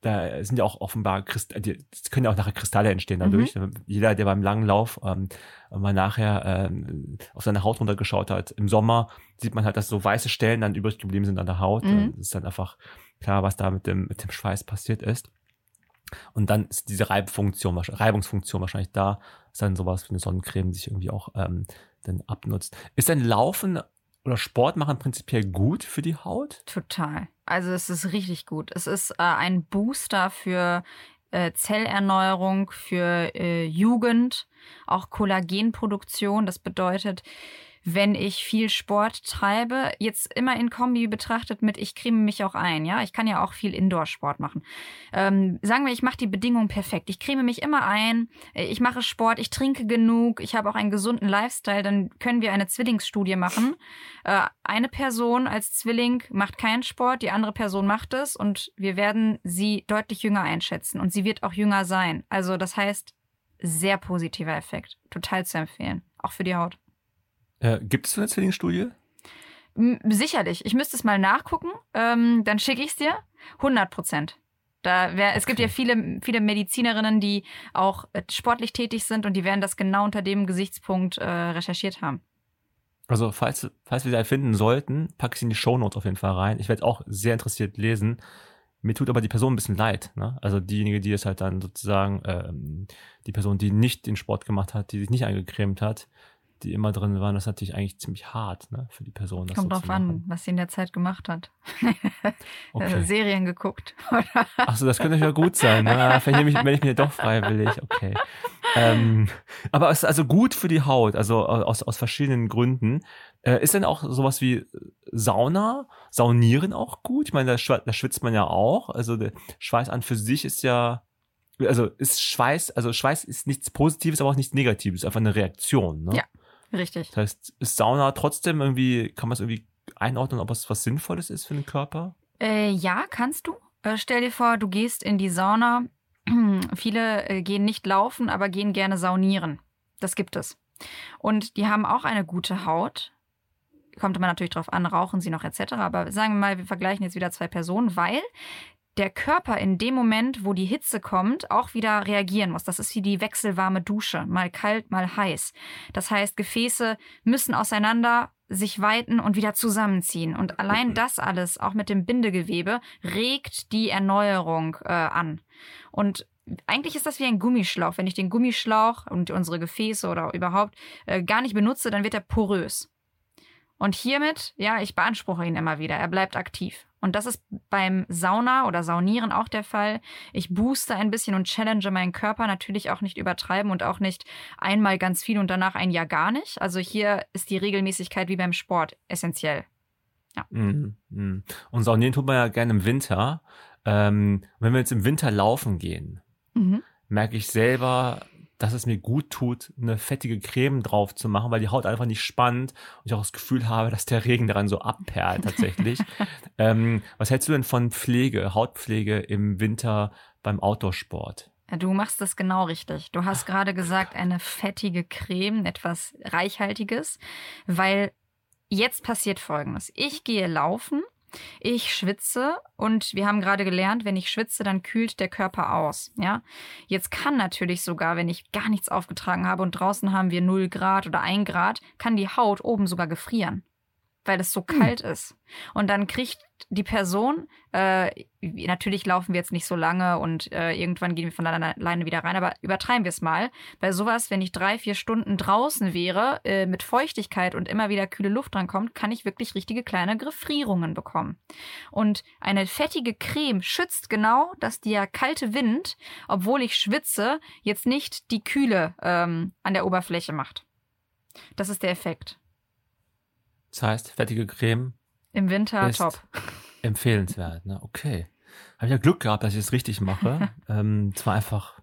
da sind ja auch offenbar Kristalle, es können ja auch nachher Kristalle entstehen dadurch. Mhm. Jeder, der beim langen Lauf ähm, mal nachher ähm, auf seine Haut runtergeschaut hat, im Sommer sieht man halt, dass so weiße Stellen dann übrig geblieben sind an der Haut. Mhm. Das ist dann einfach klar, was da mit dem, mit dem Schweiß passiert ist. Und dann ist diese Reibfunktion, Reibungsfunktion wahrscheinlich da, ist dann sowas wie eine Sonnencreme sich irgendwie auch ähm, dann abnutzt. Ist denn Laufen oder Sport machen prinzipiell gut für die Haut? Total. Also es ist richtig gut. Es ist äh, ein Booster für äh, Zellerneuerung, für äh, Jugend, auch Kollagenproduktion. Das bedeutet, wenn ich viel Sport treibe, jetzt immer in Kombi betrachtet mit, ich creme mich auch ein, ja, ich kann ja auch viel Indoor-Sport machen. Ähm, sagen wir, ich mache die Bedingungen perfekt. Ich creme mich immer ein, äh, ich mache Sport, ich trinke genug, ich habe auch einen gesunden Lifestyle, dann können wir eine Zwillingsstudie machen. Äh, eine Person als Zwilling macht keinen Sport, die andere Person macht es und wir werden sie deutlich jünger einschätzen und sie wird auch jünger sein. Also das heißt, sehr positiver Effekt. Total zu empfehlen. Auch für die Haut. Äh, gibt es so eine Zwillingsstudie? Sicherlich. Ich müsste es mal nachgucken. Ähm, dann schicke ich es dir. 100 Prozent. Da wär, okay. Es gibt ja viele, viele Medizinerinnen, die auch äh, sportlich tätig sind und die werden das genau unter dem Gesichtspunkt äh, recherchiert haben. Also, falls, falls wir sie finden sollten, packe ich sie in die Shownotes auf jeden Fall rein. Ich werde auch sehr interessiert lesen. Mir tut aber die Person ein bisschen leid. Ne? Also diejenige, die es halt dann sozusagen, ähm, die Person, die nicht den Sport gemacht hat, die sich nicht eingecremt hat, die immer drin waren, das ist natürlich eigentlich ziemlich hart ne, für die Person. Kommt drauf an, was sie in der Zeit gemacht hat. okay. Serien geguckt. Achso, das könnte ja gut sein. Ne? Vielleicht nehme ich, wenn ich mir doch freiwillig. Okay. Ähm, aber es ist also gut für die Haut, also aus, aus verschiedenen Gründen. Äh, ist denn auch sowas wie Sauna, Saunieren auch gut? Ich meine, da, da schwitzt man ja auch. Also der Schweiß an für sich ist ja also ist Schweiß, also Schweiß ist nichts Positives, aber auch nichts Negatives, einfach eine Reaktion. Ne? Ja. Richtig. Das heißt, ist Sauna trotzdem irgendwie, kann man es irgendwie einordnen, ob es was Sinnvolles ist für den Körper? Äh, ja, kannst du. Äh, stell dir vor, du gehst in die Sauna. Viele äh, gehen nicht laufen, aber gehen gerne saunieren. Das gibt es. Und die haben auch eine gute Haut. Kommt immer natürlich drauf an, rauchen sie noch etc. Aber sagen wir mal, wir vergleichen jetzt wieder zwei Personen, weil der Körper in dem Moment, wo die Hitze kommt, auch wieder reagieren muss. Das ist wie die wechselwarme Dusche, mal kalt, mal heiß. Das heißt, Gefäße müssen auseinander sich weiten und wieder zusammenziehen. Und allein mhm. das alles, auch mit dem Bindegewebe, regt die Erneuerung äh, an. Und eigentlich ist das wie ein Gummischlauch. Wenn ich den Gummischlauch und unsere Gefäße oder überhaupt äh, gar nicht benutze, dann wird er porös. Und hiermit, ja, ich beanspruche ihn immer wieder. Er bleibt aktiv. Und das ist beim Sauna oder Saunieren auch der Fall. Ich booste ein bisschen und challenge meinen Körper. Natürlich auch nicht übertreiben und auch nicht einmal ganz viel und danach ein Jahr gar nicht. Also hier ist die Regelmäßigkeit wie beim Sport essentiell. Ja. Mm, mm. Und Saunieren tut man ja gerne im Winter. Ähm, wenn wir jetzt im Winter laufen gehen, mhm. merke ich selber, dass es mir gut tut, eine fettige Creme drauf zu machen, weil die Haut einfach nicht spannt und ich auch das Gefühl habe, dass der Regen daran so abperlt tatsächlich. ähm, was hältst du denn von Pflege, Hautpflege im Winter beim Outdoorsport? Du machst das genau richtig. Du hast gerade gesagt, eine fettige Creme, etwas Reichhaltiges, weil jetzt passiert Folgendes. Ich gehe laufen ich schwitze und wir haben gerade gelernt, wenn ich schwitze, dann kühlt der Körper aus. Ja, jetzt kann natürlich sogar, wenn ich gar nichts aufgetragen habe und draußen haben wir 0 Grad oder 1 Grad, kann die Haut oben sogar gefrieren weil es so hm. kalt ist. Und dann kriegt die Person, äh, natürlich laufen wir jetzt nicht so lange und äh, irgendwann gehen wir von alleine wieder rein, aber übertreiben wir es mal. Bei sowas, wenn ich drei, vier Stunden draußen wäre, äh, mit Feuchtigkeit und immer wieder kühle Luft drankommt, kann ich wirklich richtige kleine Gefrierungen bekommen. Und eine fettige Creme schützt genau, dass der kalte Wind, obwohl ich schwitze, jetzt nicht die Kühle ähm, an der Oberfläche macht. Das ist der Effekt. Das heißt, fettige Creme. Im Winter top. Empfehlenswert, ne? Okay. Habe ich ja Glück gehabt, dass ich es richtig mache. ähm, es war einfach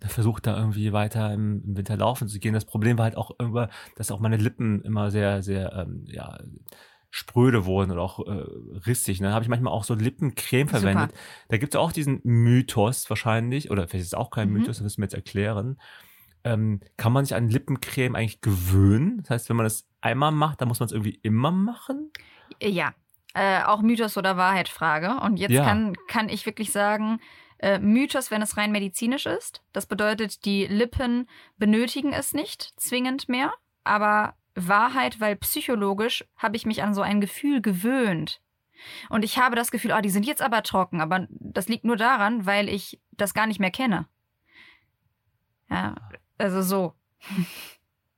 der Versuch, da irgendwie weiter im, im, Winter laufen zu gehen. Das Problem war halt auch irgendwann, dass auch meine Lippen immer sehr, sehr, ähm, ja, spröde wurden oder auch äh, rissig. Ne? Dann habe ich manchmal auch so Lippencreme Super. verwendet. Da gibt es auch diesen Mythos wahrscheinlich, oder vielleicht ist es auch kein mhm. Mythos, das müssen wir jetzt erklären. Ähm, kann man sich an Lippencreme eigentlich gewöhnen? Das heißt, wenn man das einmal macht, dann muss man es irgendwie immer machen? Ja, äh, auch Mythos oder Wahrheit Frage. Und jetzt ja. kann, kann ich wirklich sagen, äh, Mythos, wenn es rein medizinisch ist. Das bedeutet, die Lippen benötigen es nicht zwingend mehr. Aber Wahrheit, weil psychologisch habe ich mich an so ein Gefühl gewöhnt. Und ich habe das Gefühl, ah, die sind jetzt aber trocken. Aber das liegt nur daran, weil ich das gar nicht mehr kenne. Ja, also so.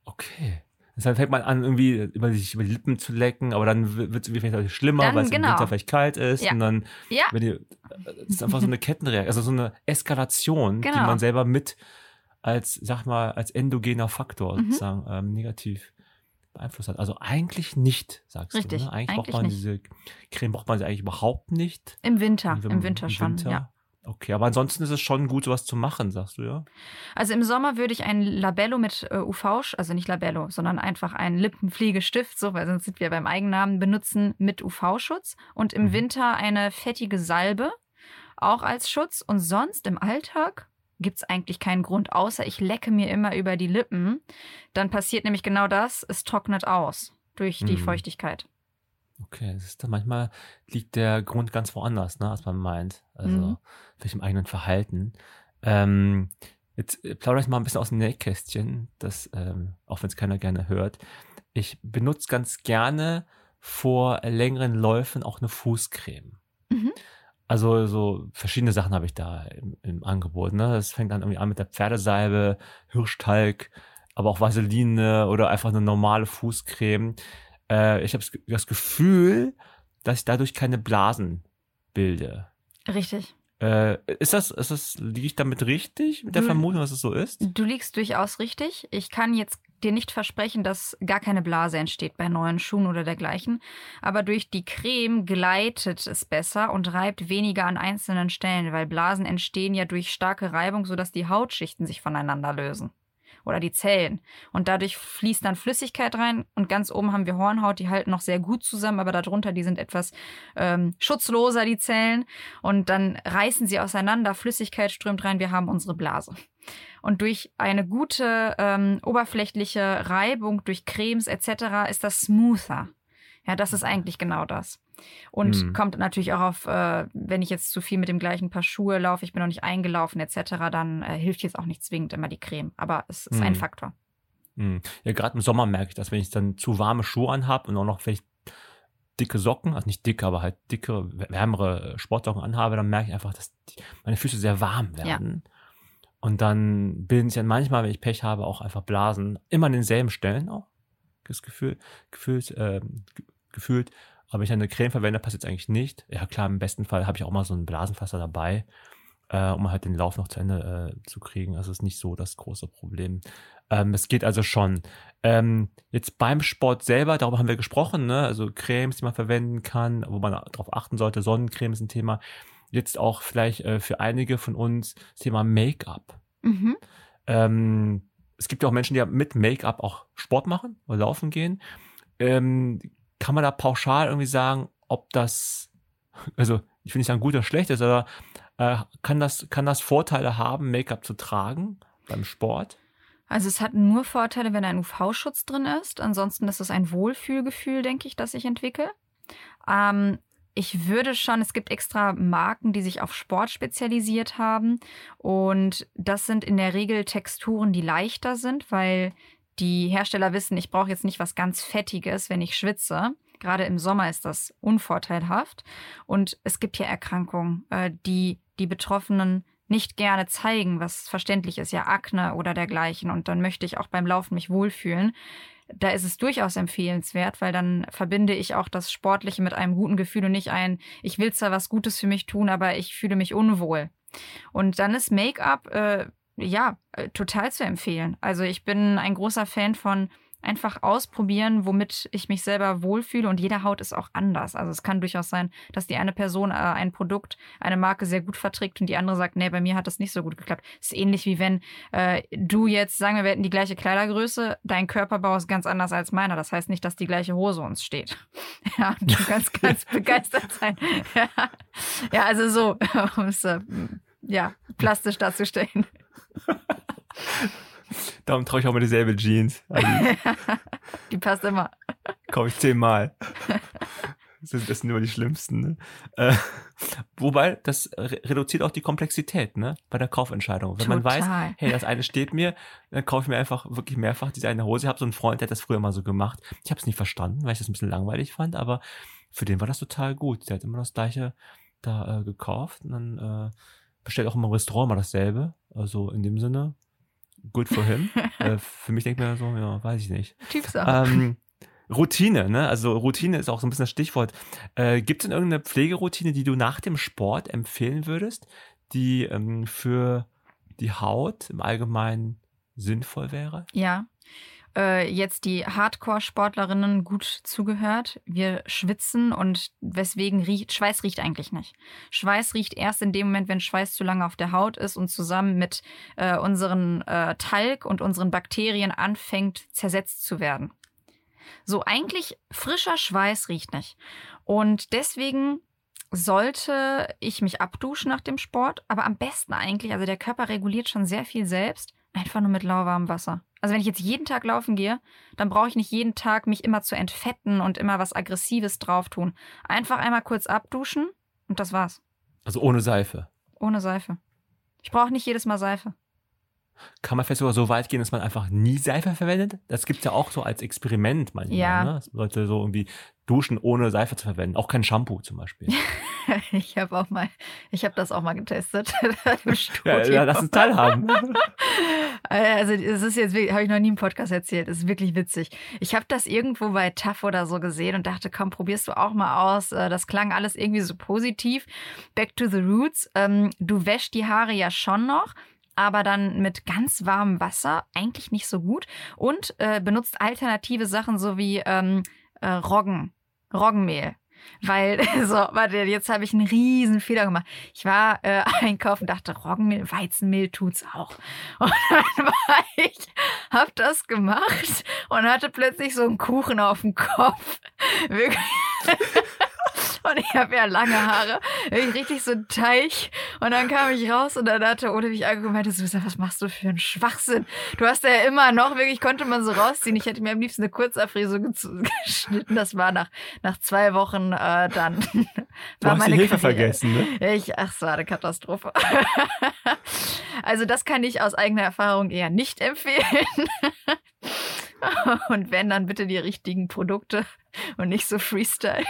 Okay. Deshalb fängt man an, irgendwie über sich über die Lippen zu lecken, aber dann wird es irgendwie vielleicht schlimmer, dann, weil es genau. im Winter vielleicht kalt ist. Ja. Und dann ja. die, das ist einfach so eine Kettenreaktion, also so eine Eskalation, genau. die man selber mit als, sag mal, als endogener Faktor mhm. sozusagen ähm, negativ beeinflusst hat. Also eigentlich nicht, sagst Richtig, du. Ne? Eigentlich, eigentlich braucht man nicht. diese Creme braucht man sie eigentlich überhaupt nicht. Im Winter, im, im Winter schon, Winter. ja. Okay, aber ansonsten ist es schon gut, sowas zu machen, sagst du ja? Also im Sommer würde ich ein Labello mit äh, UV, also nicht Labello, sondern einfach einen Lippenpflegestift, so, weil sonst sind wir beim Eigennamen, benutzen mit UV-Schutz und im mhm. Winter eine fettige Salbe, auch als Schutz. Und sonst im Alltag gibt es eigentlich keinen Grund, außer ich lecke mir immer über die Lippen. Dann passiert nämlich genau das, es trocknet aus durch die mhm. Feuchtigkeit. Okay, das ist dann manchmal liegt der Grund ganz woanders, ne, als man meint. Also mhm. vielleicht im eigenen Verhalten. Ähm, jetzt äh, plaudere ich mal ein bisschen aus dem Nähkästchen, das, ähm, auch wenn es keiner gerne hört. Ich benutze ganz gerne vor längeren Läufen auch eine Fußcreme. Mhm. Also so verschiedene Sachen habe ich da im, im Angebot. Ne? Das fängt dann irgendwie an mit der Pferdesalbe, Hirschtalg, aber auch Vaseline oder einfach eine normale Fußcreme äh, ich habe das Gefühl, dass ich dadurch keine Blasen bilde. Richtig. Äh, ist das, ist das, liege ich damit richtig mit der du, Vermutung, dass es so ist? Du liegst durchaus richtig. Ich kann jetzt dir nicht versprechen, dass gar keine Blase entsteht bei neuen Schuhen oder dergleichen. Aber durch die Creme gleitet es besser und reibt weniger an einzelnen Stellen, weil Blasen entstehen ja durch starke Reibung, sodass die Hautschichten sich voneinander lösen oder die Zellen. Und dadurch fließt dann Flüssigkeit rein und ganz oben haben wir Hornhaut, die halten noch sehr gut zusammen, aber darunter, die sind etwas ähm, schutzloser, die Zellen. Und dann reißen sie auseinander, Flüssigkeit strömt rein, wir haben unsere Blase. Und durch eine gute ähm, oberflächliche Reibung durch Cremes etc. ist das smoother. Ja, das ist eigentlich genau das. Und Hm. kommt natürlich auch auf, äh, wenn ich jetzt zu viel mit dem gleichen Paar Schuhe laufe, ich bin noch nicht eingelaufen etc., dann äh, hilft jetzt auch nicht zwingend immer die Creme. Aber es ist ein Hm. Faktor. Hm. Ja, gerade im Sommer merke ich das, wenn ich dann zu warme Schuhe anhabe und auch noch vielleicht dicke Socken, also nicht dicke, aber halt dicke, wärmere Sportsocken anhabe, dann merke ich einfach, dass die, meine Füße sehr warm werden. Und dann bilden sich dann manchmal, wenn ich Pech habe, auch einfach Blasen. Immer an denselben Stellen auch. Das Gefühl, gefühlt, ge- gefühlt. Aber wenn ich eine Creme verwende, passiert es eigentlich nicht. Ja klar, im besten Fall habe ich auch mal so einen Blasenfasser dabei, äh, um halt den Lauf noch zu Ende äh, zu kriegen. Also ist nicht so das große Problem. Ähm, es geht also schon. Ähm, jetzt beim Sport selber, darüber haben wir gesprochen, ne? also Cremes, die man verwenden kann, wo man darauf achten sollte. Sonnencreme ist ein Thema. Jetzt auch vielleicht äh, für einige von uns das Thema Make-up. Mhm. Ähm, es gibt ja auch Menschen, die ja mit Make-up auch Sport machen oder laufen gehen. Ähm, kann man da pauschal irgendwie sagen, ob das, also ich will nicht sagen gut oder schlecht ist, aber äh, kann, das, kann das Vorteile haben, Make-up zu tragen beim Sport? Also es hat nur Vorteile, wenn ein UV-Schutz drin ist. Ansonsten ist es ein Wohlfühlgefühl, denke ich, das ich entwickle. Ähm, ich würde schon, es gibt extra Marken, die sich auf Sport spezialisiert haben. Und das sind in der Regel Texturen, die leichter sind, weil die Hersteller wissen, ich brauche jetzt nicht was ganz Fettiges, wenn ich schwitze. Gerade im Sommer ist das unvorteilhaft. Und es gibt hier Erkrankungen, äh, die die Betroffenen nicht gerne zeigen, was verständlich ist, ja Akne oder dergleichen. Und dann möchte ich auch beim Laufen mich wohlfühlen. Da ist es durchaus empfehlenswert, weil dann verbinde ich auch das Sportliche mit einem guten Gefühl und nicht ein, ich will zwar was Gutes für mich tun, aber ich fühle mich unwohl. Und dann ist Make-up, äh, ja, äh, total zu empfehlen. Also ich bin ein großer Fan von einfach ausprobieren, womit ich mich selber wohlfühle und jede Haut ist auch anders. Also es kann durchaus sein, dass die eine Person äh, ein Produkt, eine Marke sehr gut verträgt und die andere sagt, nee, bei mir hat das nicht so gut geklappt. ist ähnlich wie wenn äh, du jetzt, sagen wir, wir hätten die gleiche Kleidergröße, dein Körperbau ist ganz anders als meiner. Das heißt nicht, dass die gleiche Hose uns steht. Ja, du kannst ganz begeistert sein. Ja, ja also so, um es äh, ja, plastisch darzustellen. Darum traue ich auch mal dieselbe Jeans. Also, Die passt immer. kaufe ich zehnmal. Das sind, das sind nur die schlimmsten. Ne? Äh, wobei, das re reduziert auch die Komplexität ne? bei der Kaufentscheidung. Wenn man weiß, Total. hey, das eine steht mir, dann kaufe ich mir einfach wirklich mehrfach diese eine Hose. Ich habe so einen Freund, der hat das früher mal so gemacht. Ich habe es nicht verstanden, weil ich das ein bisschen langweilig fand, aber für den war das total gut. Der hat immer das gleiche da äh, gekauft und dann äh, bestellt auch immer im Restaurant mal dasselbe. Also in dem Sinne, good for him. äh, für mich denkt man so, ja, weiß ich nicht. Typsache. Ähm, Routine, ne? Also Routine ist auch so ein bisschen das Stichwort. Äh, Gibt es denn irgendeine Pflegeroutine, die du nach dem Sport empfehlen würdest, die ähm, für die Haut im Allgemeinen sinnvoll wäre? Ja. Äh, jetzt die Hardcore-Sportlerinnen gut zugehört. Wir schwitzen und weswegen riecht, Schweiß riecht eigentlich nicht. Schweiß riecht erst in dem Moment, wenn Schweiß zu lange auf der Haut ist und zusammen mit äh, unseren äh, Talg und unseren Bakterien anfängt zersetzt zu werden. So eigentlich frischer Schweiß riecht nicht. Und deswegen sollte ich mich abduschen nach dem Sport, aber am besten eigentlich, also der Körper reguliert schon sehr viel selbst, einfach nur mit lauwarmem Wasser. Also wenn ich jetzt jeden Tag laufen gehe, dann brauche ich nicht jeden Tag mich immer zu entfetten und immer was Aggressives drauf tun. Einfach einmal kurz abduschen und das war's. Also ohne Seife. Ohne Seife. Ich brauche nicht jedes Mal Seife. Kann man vielleicht sogar so weit gehen, dass man einfach nie Seife verwendet? Das gibt's ja auch so als Experiment manchmal. Ja. Ne? Das sollte so irgendwie duschen, ohne Seife zu verwenden. Auch kein Shampoo zum Beispiel. Ich habe auch mal, ich habe das auch mal getestet im ja, Studio. ja, lass uns teilhaben. Also es ist jetzt, habe ich noch nie im Podcast erzählt, es ist wirklich witzig. Ich habe das irgendwo bei TAF oder so gesehen und dachte, komm, probierst du auch mal aus. Äh, Das klang alles irgendwie so positiv. Back to the roots. Ähm, Du wäschst die Haare ja schon noch, aber dann mit ganz warmem Wasser eigentlich nicht so gut und äh, benutzt alternative Sachen so wie ähm, äh, Roggen, Roggenmehl. Weil, so, warte, jetzt habe ich einen riesen Fehler gemacht. Ich war äh, einkaufen, dachte, Roggenmehl, Weizenmehl tut's auch. Und dann war ich, hab das gemacht und hatte plötzlich so einen Kuchen auf dem Kopf. Wirklich. Und ich habe ja lange Haare, richtig so ein Teich. Und dann kam ich raus und dann hatte Ode mich angeguckt und Susan, was machst du für einen Schwachsinn? Du hast ja immer noch, wirklich konnte man so rausziehen. Ich hätte mir am liebsten eine Kurzabfrisur geschnitten. Das war nach, nach zwei Wochen äh, dann. Du war hast meine die Hilfe Karriere. vergessen, ne? Ich, ach, es war eine Katastrophe. also das kann ich aus eigener Erfahrung eher nicht empfehlen. Und wenn, dann bitte die richtigen Produkte und nicht so Freestyle.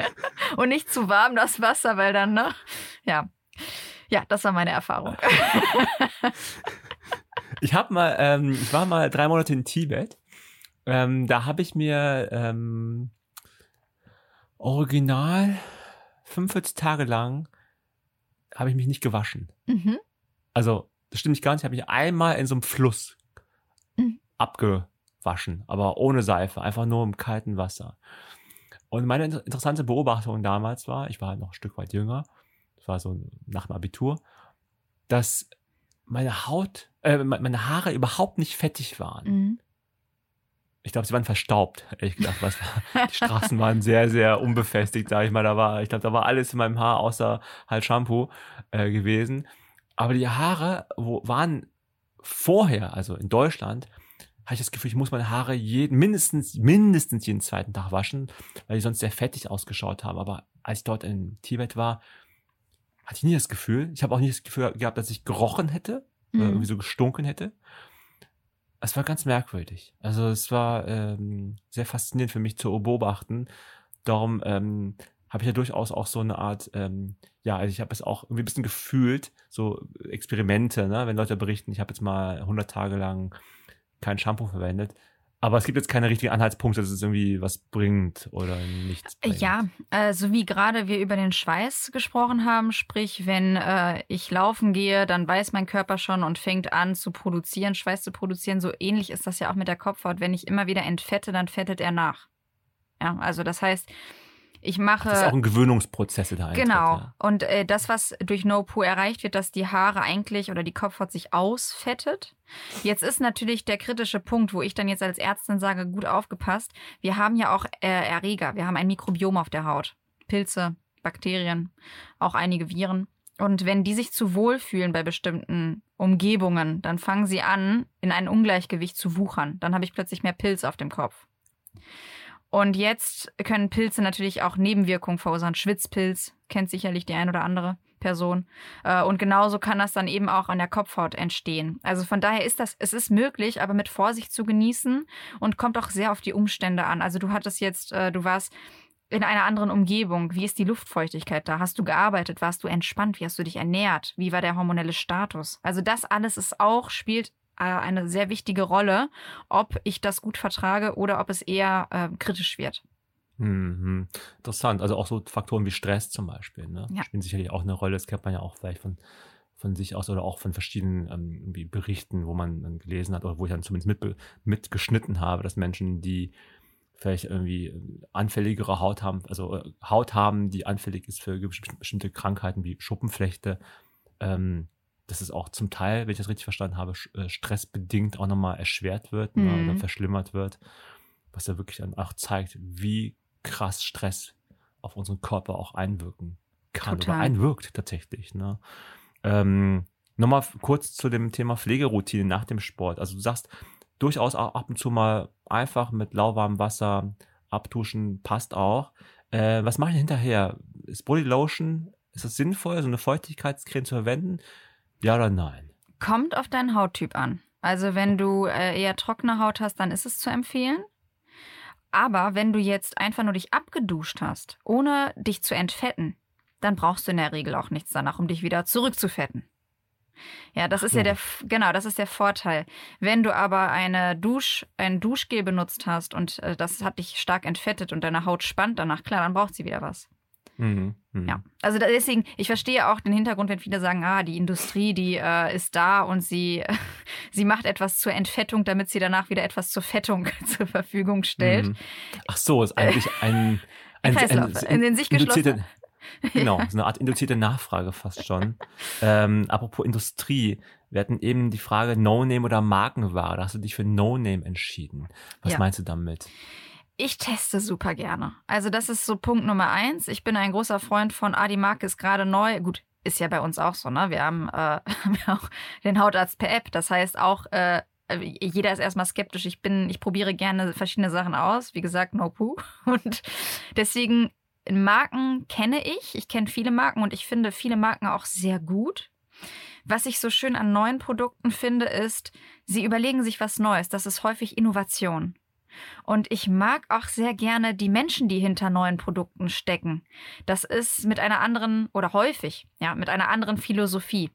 und nicht zu warm das Wasser, weil dann, ne? Ja. Ja, das war meine Erfahrung. ich habe mal, ähm, ich war mal drei Monate in Tibet. Ähm, da habe ich mir ähm, original 45 Tage lang habe ich mich nicht gewaschen. Mhm. Also, das stimmt nicht ganz. Ich habe mich einmal in so einem Fluss mhm. Abgewaschen, aber ohne Seife, einfach nur im kalten Wasser. Und meine interessante Beobachtung damals war, ich war halt noch ein Stück weit jünger, das war so nach dem Abitur, dass meine Haut, äh, meine Haare überhaupt nicht fettig waren. Mhm. Ich glaube, sie waren verstaubt, ehrlich gesagt. Was war, die Straßen waren sehr, sehr unbefestigt, sag ich mal. Da war, ich glaube, da war alles in meinem Haar außer halt Shampoo äh, gewesen. Aber die Haare wo, waren vorher, also in Deutschland, habe ich das Gefühl, ich muss meine Haare jeden, mindestens, mindestens jeden zweiten Tag waschen, weil die sonst sehr fettig ausgeschaut haben. Aber als ich dort in Tibet war, hatte ich nie das Gefühl. Ich habe auch nie das Gefühl gehabt, dass ich gerochen hätte, mhm. oder irgendwie so gestunken hätte. Es war ganz merkwürdig. Also es war ähm, sehr faszinierend für mich zu beobachten. Darum ähm, habe ich ja durchaus auch so eine Art, ähm, ja, also ich habe es auch irgendwie ein bisschen gefühlt, so Experimente, ne? wenn Leute berichten, ich habe jetzt mal 100 Tage lang kein Shampoo verwendet. Aber es gibt jetzt keine richtigen Anhaltspunkte, dass es irgendwie was bringt oder nichts bringt. Ja, also wie gerade wir über den Schweiß gesprochen haben, sprich, wenn äh, ich laufen gehe, dann weiß mein Körper schon und fängt an zu produzieren, Schweiß zu produzieren. So ähnlich ist das ja auch mit der Kopfhaut. Wenn ich immer wieder entfette, dann fettet er nach. Ja, also das heißt, ich mache. Das ist auch ein Gewöhnungsprozess da Genau. Ja. Und äh, das, was durch No Poo erreicht wird, dass die Haare eigentlich oder die Kopfhaut sich ausfettet. Jetzt ist natürlich der kritische Punkt, wo ich dann jetzt als Ärztin sage, gut aufgepasst. Wir haben ja auch äh, Erreger. Wir haben ein Mikrobiom auf der Haut. Pilze, Bakterien, auch einige Viren. Und wenn die sich zu wohl fühlen bei bestimmten Umgebungen, dann fangen sie an, in ein Ungleichgewicht zu wuchern. Dann habe ich plötzlich mehr Pilz auf dem Kopf. Und jetzt können Pilze natürlich auch Nebenwirkungen verursachen. Schwitzpilz kennt sicherlich die ein oder andere Person. Äh, und genauso kann das dann eben auch an der Kopfhaut entstehen. Also von daher ist das, es ist möglich, aber mit Vorsicht zu genießen und kommt auch sehr auf die Umstände an. Also du hattest jetzt, äh, du warst in einer anderen Umgebung. Wie ist die Luftfeuchtigkeit da? Hast du gearbeitet? Warst du entspannt? Wie hast du dich ernährt? Wie war der hormonelle Status? Also das alles ist auch, spielt eine sehr wichtige Rolle, ob ich das gut vertrage oder ob es eher äh, kritisch wird. Mhm. Interessant. Also auch so Faktoren wie Stress zum Beispiel ne? ja. spielen sicherlich auch eine Rolle. Das kennt man ja auch vielleicht von, von sich aus oder auch von verschiedenen ähm, Berichten, wo man dann gelesen hat oder wo ich dann zumindest mit, mitgeschnitten habe, dass Menschen, die vielleicht irgendwie anfälligere Haut haben, also äh, Haut haben, die anfällig ist für bestimmte Krankheiten wie Schuppenflechte, ähm, dass es auch zum Teil, wenn ich das richtig verstanden habe, äh, stressbedingt auch nochmal erschwert wird ne, mhm. oder verschlimmert wird. Was ja wirklich dann auch zeigt, wie krass Stress auf unseren Körper auch einwirken kann Total. oder einwirkt tatsächlich. Ne? Ähm, Nochmal kurz zu dem Thema Pflegeroutine nach dem Sport. Also du sagst durchaus auch ab und zu mal einfach mit lauwarmem Wasser abduschen, passt auch. Äh, was mache ich hinterher? Ist Body Lotion, ist es sinnvoll, so eine Feuchtigkeitscreme zu verwenden? Ja oder nein? Kommt auf deinen Hauttyp an. Also wenn du äh, eher trockene Haut hast, dann ist es zu empfehlen. Aber wenn du jetzt einfach nur dich abgeduscht hast, ohne dich zu entfetten, dann brauchst du in der Regel auch nichts danach, um dich wieder zurückzufetten. Ja, das ist ja der, genau, das ist der Vorteil. Wenn du aber eine Dusch, ein Duschgel benutzt hast und äh, das hat dich stark entfettet und deine Haut spannt danach, klar, dann braucht sie wieder was. Mhm, mh. Ja, also deswegen, ich verstehe auch den Hintergrund, wenn viele sagen, ah, die Industrie, die äh, ist da und sie, sie macht etwas zur Entfettung, damit sie danach wieder etwas zur Fettung zur Verfügung stellt. Mhm. Ach so, ist eigentlich ein, ein, ein, ein, ein in sich geschlossenen Genau, so eine Art induzierte Nachfrage fast schon. ähm, apropos Industrie, wir hatten eben die Frage No-Name oder Markenware. Da hast du dich für No-Name entschieden. Was ja. meinst du damit? Ich teste super gerne. Also das ist so Punkt Nummer eins. Ich bin ein großer Freund von, die Marke ist gerade neu. Gut, ist ja bei uns auch so, ne? Wir haben, äh, haben ja auch den Hautarzt per App. Das heißt auch, äh, jeder ist erstmal skeptisch. Ich bin, ich probiere gerne verschiedene Sachen aus. Wie gesagt, no poo. Und deswegen Marken kenne ich. Ich kenne viele Marken und ich finde viele Marken auch sehr gut. Was ich so schön an neuen Produkten finde, ist, sie überlegen sich was Neues. Das ist häufig Innovation. Und ich mag auch sehr gerne die Menschen, die hinter neuen Produkten stecken. Das ist mit einer anderen oder häufig, ja, mit einer anderen Philosophie.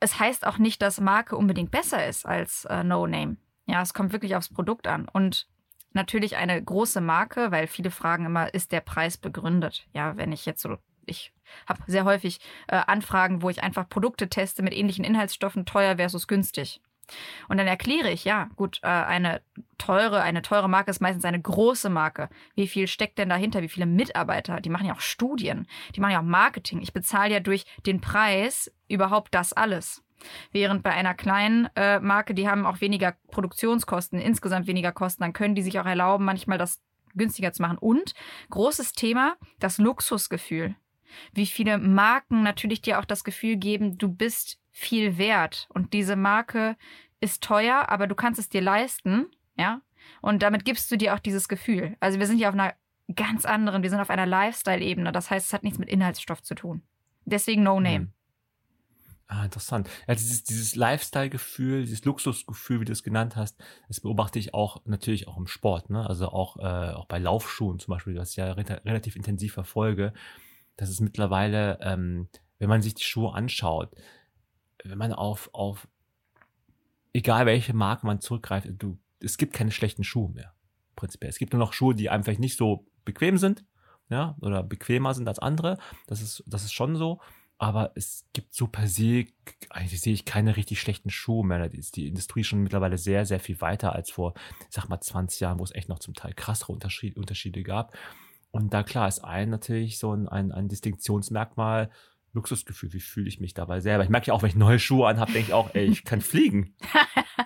Es heißt auch nicht, dass Marke unbedingt besser ist als äh, No Name. Ja, es kommt wirklich aufs Produkt an. Und natürlich eine große Marke, weil viele fragen immer, ist der Preis begründet? Ja, wenn ich jetzt so, ich habe sehr häufig äh, Anfragen, wo ich einfach Produkte teste mit ähnlichen Inhaltsstoffen, teuer versus günstig. Und dann erkläre ich, ja, gut, äh, eine teure, eine teure Marke ist meistens eine große Marke. Wie viel steckt denn dahinter? Wie viele Mitarbeiter? Die machen ja auch Studien, die machen ja auch Marketing. Ich bezahle ja durch den Preis überhaupt das alles. Während bei einer kleinen äh, Marke, die haben auch weniger Produktionskosten, insgesamt weniger Kosten, dann können die sich auch erlauben, manchmal das günstiger zu machen. Und großes Thema, das Luxusgefühl. Wie viele Marken natürlich dir auch das Gefühl geben, du bist viel wert und diese Marke ist teuer, aber du kannst es dir leisten, ja? Und damit gibst du dir auch dieses Gefühl. Also wir sind ja auf einer ganz anderen, wir sind auf einer Lifestyle-Ebene. Das heißt, es hat nichts mit Inhaltsstoff zu tun. Deswegen No Name. Hm. Ah, interessant. Ja, dieses, dieses Lifestyle-Gefühl, dieses Luxusgefühl, wie du es genannt hast, das beobachte ich auch natürlich auch im Sport, ne? Also auch, äh, auch bei Laufschuhen zum Beispiel, was ich ja re relativ intensiv verfolge. Das ist mittlerweile, ähm, wenn man sich die Schuhe anschaut, wenn man auf, auf egal welche Marke man zurückgreift, du, es gibt keine schlechten Schuhe mehr. Prinzipiell. Es gibt nur noch Schuhe, die einem vielleicht nicht so bequem sind, ja, oder bequemer sind als andere. Das ist, das ist schon so. Aber es gibt so per se, eigentlich sehe ich keine richtig schlechten Schuhe mehr. Da ist die Industrie schon mittlerweile sehr, sehr viel weiter als vor, ich sag mal, 20 Jahren, wo es echt noch zum Teil krassere Unterschiede, Unterschiede gab. Und da klar ist ein natürlich so ein, ein, ein Distinktionsmerkmal, Luxusgefühl, wie fühle ich mich dabei selber. Ich merke ja auch, wenn ich neue Schuhe anhabe, denke ich auch, ey, ich kann fliegen.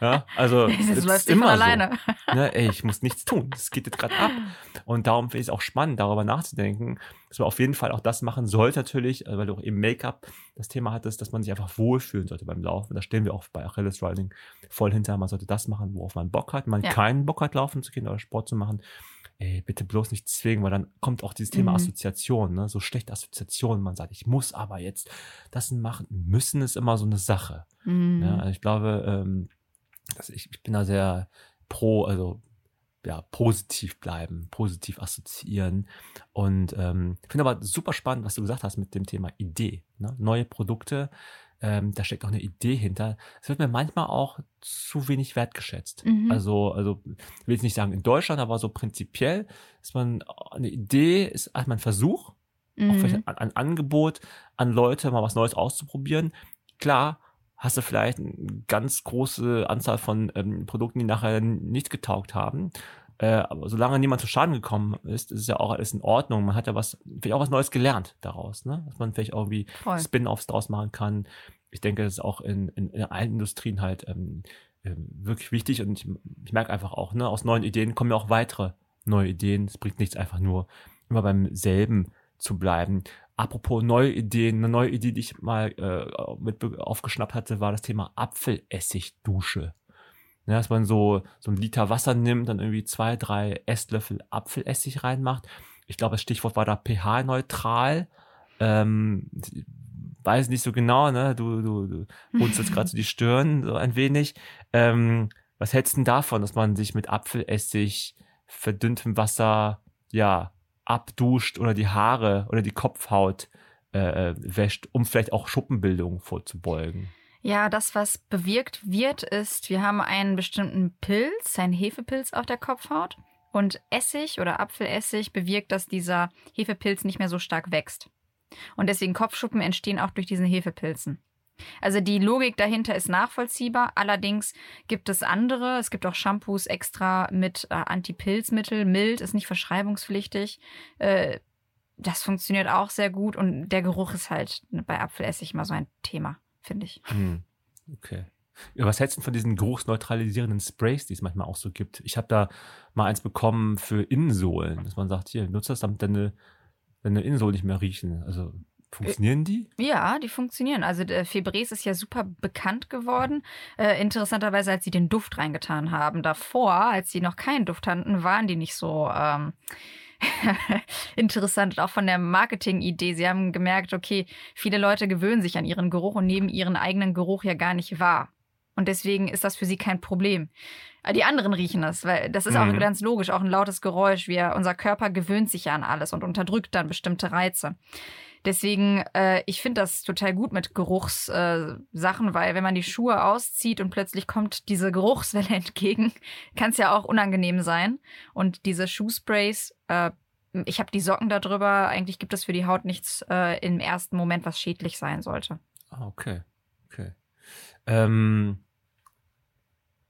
Ja, also das läuft immer alleine. So. Ne, ey, ich muss nichts tun. Das geht jetzt gerade ab. Und darum finde ich es auch spannend, darüber nachzudenken, dass man auf jeden Fall auch das machen sollte natürlich, äh, weil du auch eben Make-up das Thema hattest, dass man sich einfach wohlfühlen sollte beim Laufen. Da stehen wir auch bei Achilles Riding voll hinter. Man sollte das machen, worauf man Bock hat. Man ja. keinen Bock hat, laufen zu gehen oder Sport zu machen ey, bitte bloß nicht zwingen, weil dann kommt auch dieses Thema mhm. Assoziation, ne? so schlechte Assoziationen. Man sagt, ich muss aber jetzt das machen. Müssen ist immer so eine Sache. Mhm. Ja, also ich glaube, ähm, dass ich, ich bin da sehr pro, also ja, positiv bleiben, positiv assoziieren. Und ähm, finde aber super spannend, was du gesagt hast mit dem Thema Idee. Ne? Neue Produkte, ähm, da steckt auch eine Idee hinter. Es wird mir manchmal auch zu wenig wertgeschätzt. Mhm. Also, also ich will jetzt nicht sagen in Deutschland, aber so prinzipiell ist man eine Idee, ist erstmal ein Versuch, mhm. auch vielleicht ein, ein Angebot an Leute, mal was Neues auszuprobieren. Klar, hast du vielleicht eine ganz große Anzahl von ähm, Produkten, die nachher nicht getaugt haben. Äh, aber solange niemand zu Schaden gekommen ist, ist es ja auch alles in Ordnung. Man hat ja was, vielleicht auch was Neues gelernt daraus, ne? Dass man vielleicht irgendwie Spin-offs draus machen kann. Ich denke, das ist auch in, in, in allen Industrien halt ähm, ähm, wirklich wichtig und ich, ich merke einfach auch, ne, aus neuen Ideen kommen ja auch weitere neue Ideen. Es bringt nichts einfach nur immer beim selben zu bleiben. Apropos neue Ideen, eine neue Idee, die ich mal äh, mit aufgeschnappt hatte, war das Thema Apfelessigdusche. Ja, dass man so, so ein Liter Wasser nimmt, dann irgendwie zwei, drei Esslöffel Apfelessig reinmacht. Ich glaube, das Stichwort war da pH-neutral. Ähm, weiß nicht so genau, ne? Du, du, du runzelst gerade so die Stirn so ein wenig. Ähm, was hältst du denn davon, dass man sich mit Apfelessig, verdünntem Wasser, ja, abduscht oder die Haare oder die Kopfhaut äh, äh wäscht, um vielleicht auch Schuppenbildung vorzubeugen? Ja, das, was bewirkt wird, ist, wir haben einen bestimmten Pilz, einen Hefepilz auf der Kopfhaut. Und Essig oder Apfelessig bewirkt, dass dieser Hefepilz nicht mehr so stark wächst. Und deswegen Kopfschuppen entstehen auch durch diesen Hefepilzen. Also die Logik dahinter ist nachvollziehbar. Allerdings gibt es andere. Es gibt auch Shampoos extra mit äh, Antipilzmittel. Mild ist nicht verschreibungspflichtig. Äh, das funktioniert auch sehr gut. Und der Geruch ist halt bei Apfelessig immer so ein Thema finde ich. Hm. Okay. Ja, was hältst du von diesen geruchsneutralisierenden Sprays, die es manchmal auch so gibt? Ich habe da mal eins bekommen für Innensohlen, dass man sagt, hier, nutze das, damit deine, deine Innensohlen nicht mehr riechen. Also funktionieren die? Ja, die funktionieren. Also der Febreze ist ja super bekannt geworden. Äh, interessanterweise, als sie den Duft reingetan haben. Davor, als sie noch keinen Duft hatten, waren die nicht so ähm, interessant. Auch von der Marketing-Idee. Sie haben gemerkt, okay, viele Leute gewöhnen sich an ihren Geruch und nehmen ihren eigenen Geruch ja gar nicht wahr. Und deswegen ist das für sie kein Problem. Die anderen riechen es, weil das ist mhm. auch ganz logisch, auch ein lautes Geräusch. Wir, unser Körper gewöhnt sich ja an alles und unterdrückt dann bestimmte Reize. Deswegen, äh, ich finde das total gut mit Geruchssachen, äh, weil wenn man die Schuhe auszieht und plötzlich kommt diese Geruchswelle entgegen, kann es ja auch unangenehm sein. Und diese Schuhsprays, äh, ich habe die Socken darüber. Eigentlich gibt es für die Haut nichts äh, im ersten Moment, was schädlich sein sollte. Ah, okay. Okay. Ähm,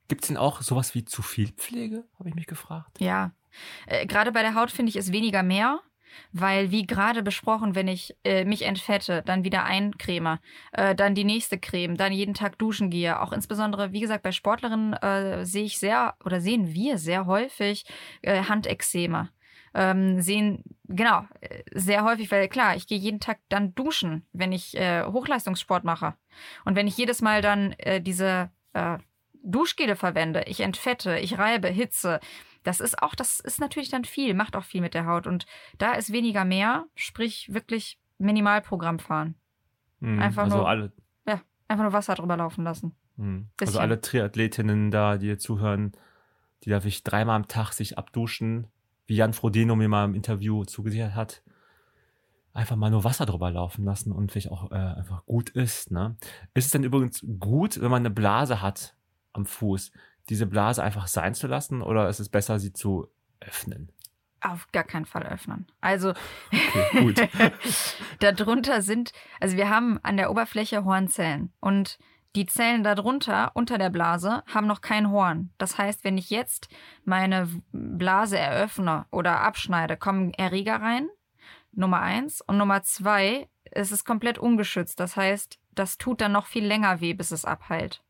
Gibt es denn auch sowas wie zu viel Pflege, habe ich mich gefragt? Ja. Äh, gerade bei der Haut finde ich es weniger mehr. Weil, wie gerade besprochen, wenn ich äh, mich entfette, dann wieder eincreme, äh, dann die nächste Creme, dann jeden Tag duschen gehe. Auch insbesondere, wie gesagt, bei Sportlerinnen äh, sehe ich sehr oder sehen wir sehr häufig äh, Handexeme. Ähm, sehen, genau, äh, sehr häufig, weil klar, ich gehe jeden Tag dann duschen, wenn ich äh, Hochleistungssport mache. Und wenn ich jedes Mal dann äh, diese äh, Duschgele verwende, ich entfette, ich reibe, hitze, das ist auch, das ist natürlich dann viel, macht auch viel mit der Haut. Und da ist weniger mehr, sprich wirklich Minimalprogramm fahren. Mhm, einfach also nur, alle, ja, einfach nur Wasser drüber laufen lassen. Mhm. Also alle Triathletinnen da, die hier zuhören, die darf ich dreimal am Tag sich abduschen, wie Jan Frodeno mir mal im Interview zugesichert hat einfach mal nur Wasser drüber laufen lassen und vielleicht auch äh, einfach gut ist. Ne? Ist es denn übrigens gut, wenn man eine Blase hat am Fuß, diese Blase einfach sein zu lassen oder ist es besser, sie zu öffnen? Auf gar keinen Fall öffnen. Also okay, gut. darunter sind, also wir haben an der Oberfläche Hornzellen und die Zellen darunter, unter der Blase, haben noch kein Horn. Das heißt, wenn ich jetzt meine Blase eröffne oder abschneide, kommen Erreger rein. Nummer eins. Und Nummer zwei, es ist komplett ungeschützt. Das heißt, das tut dann noch viel länger weh, bis es abheilt.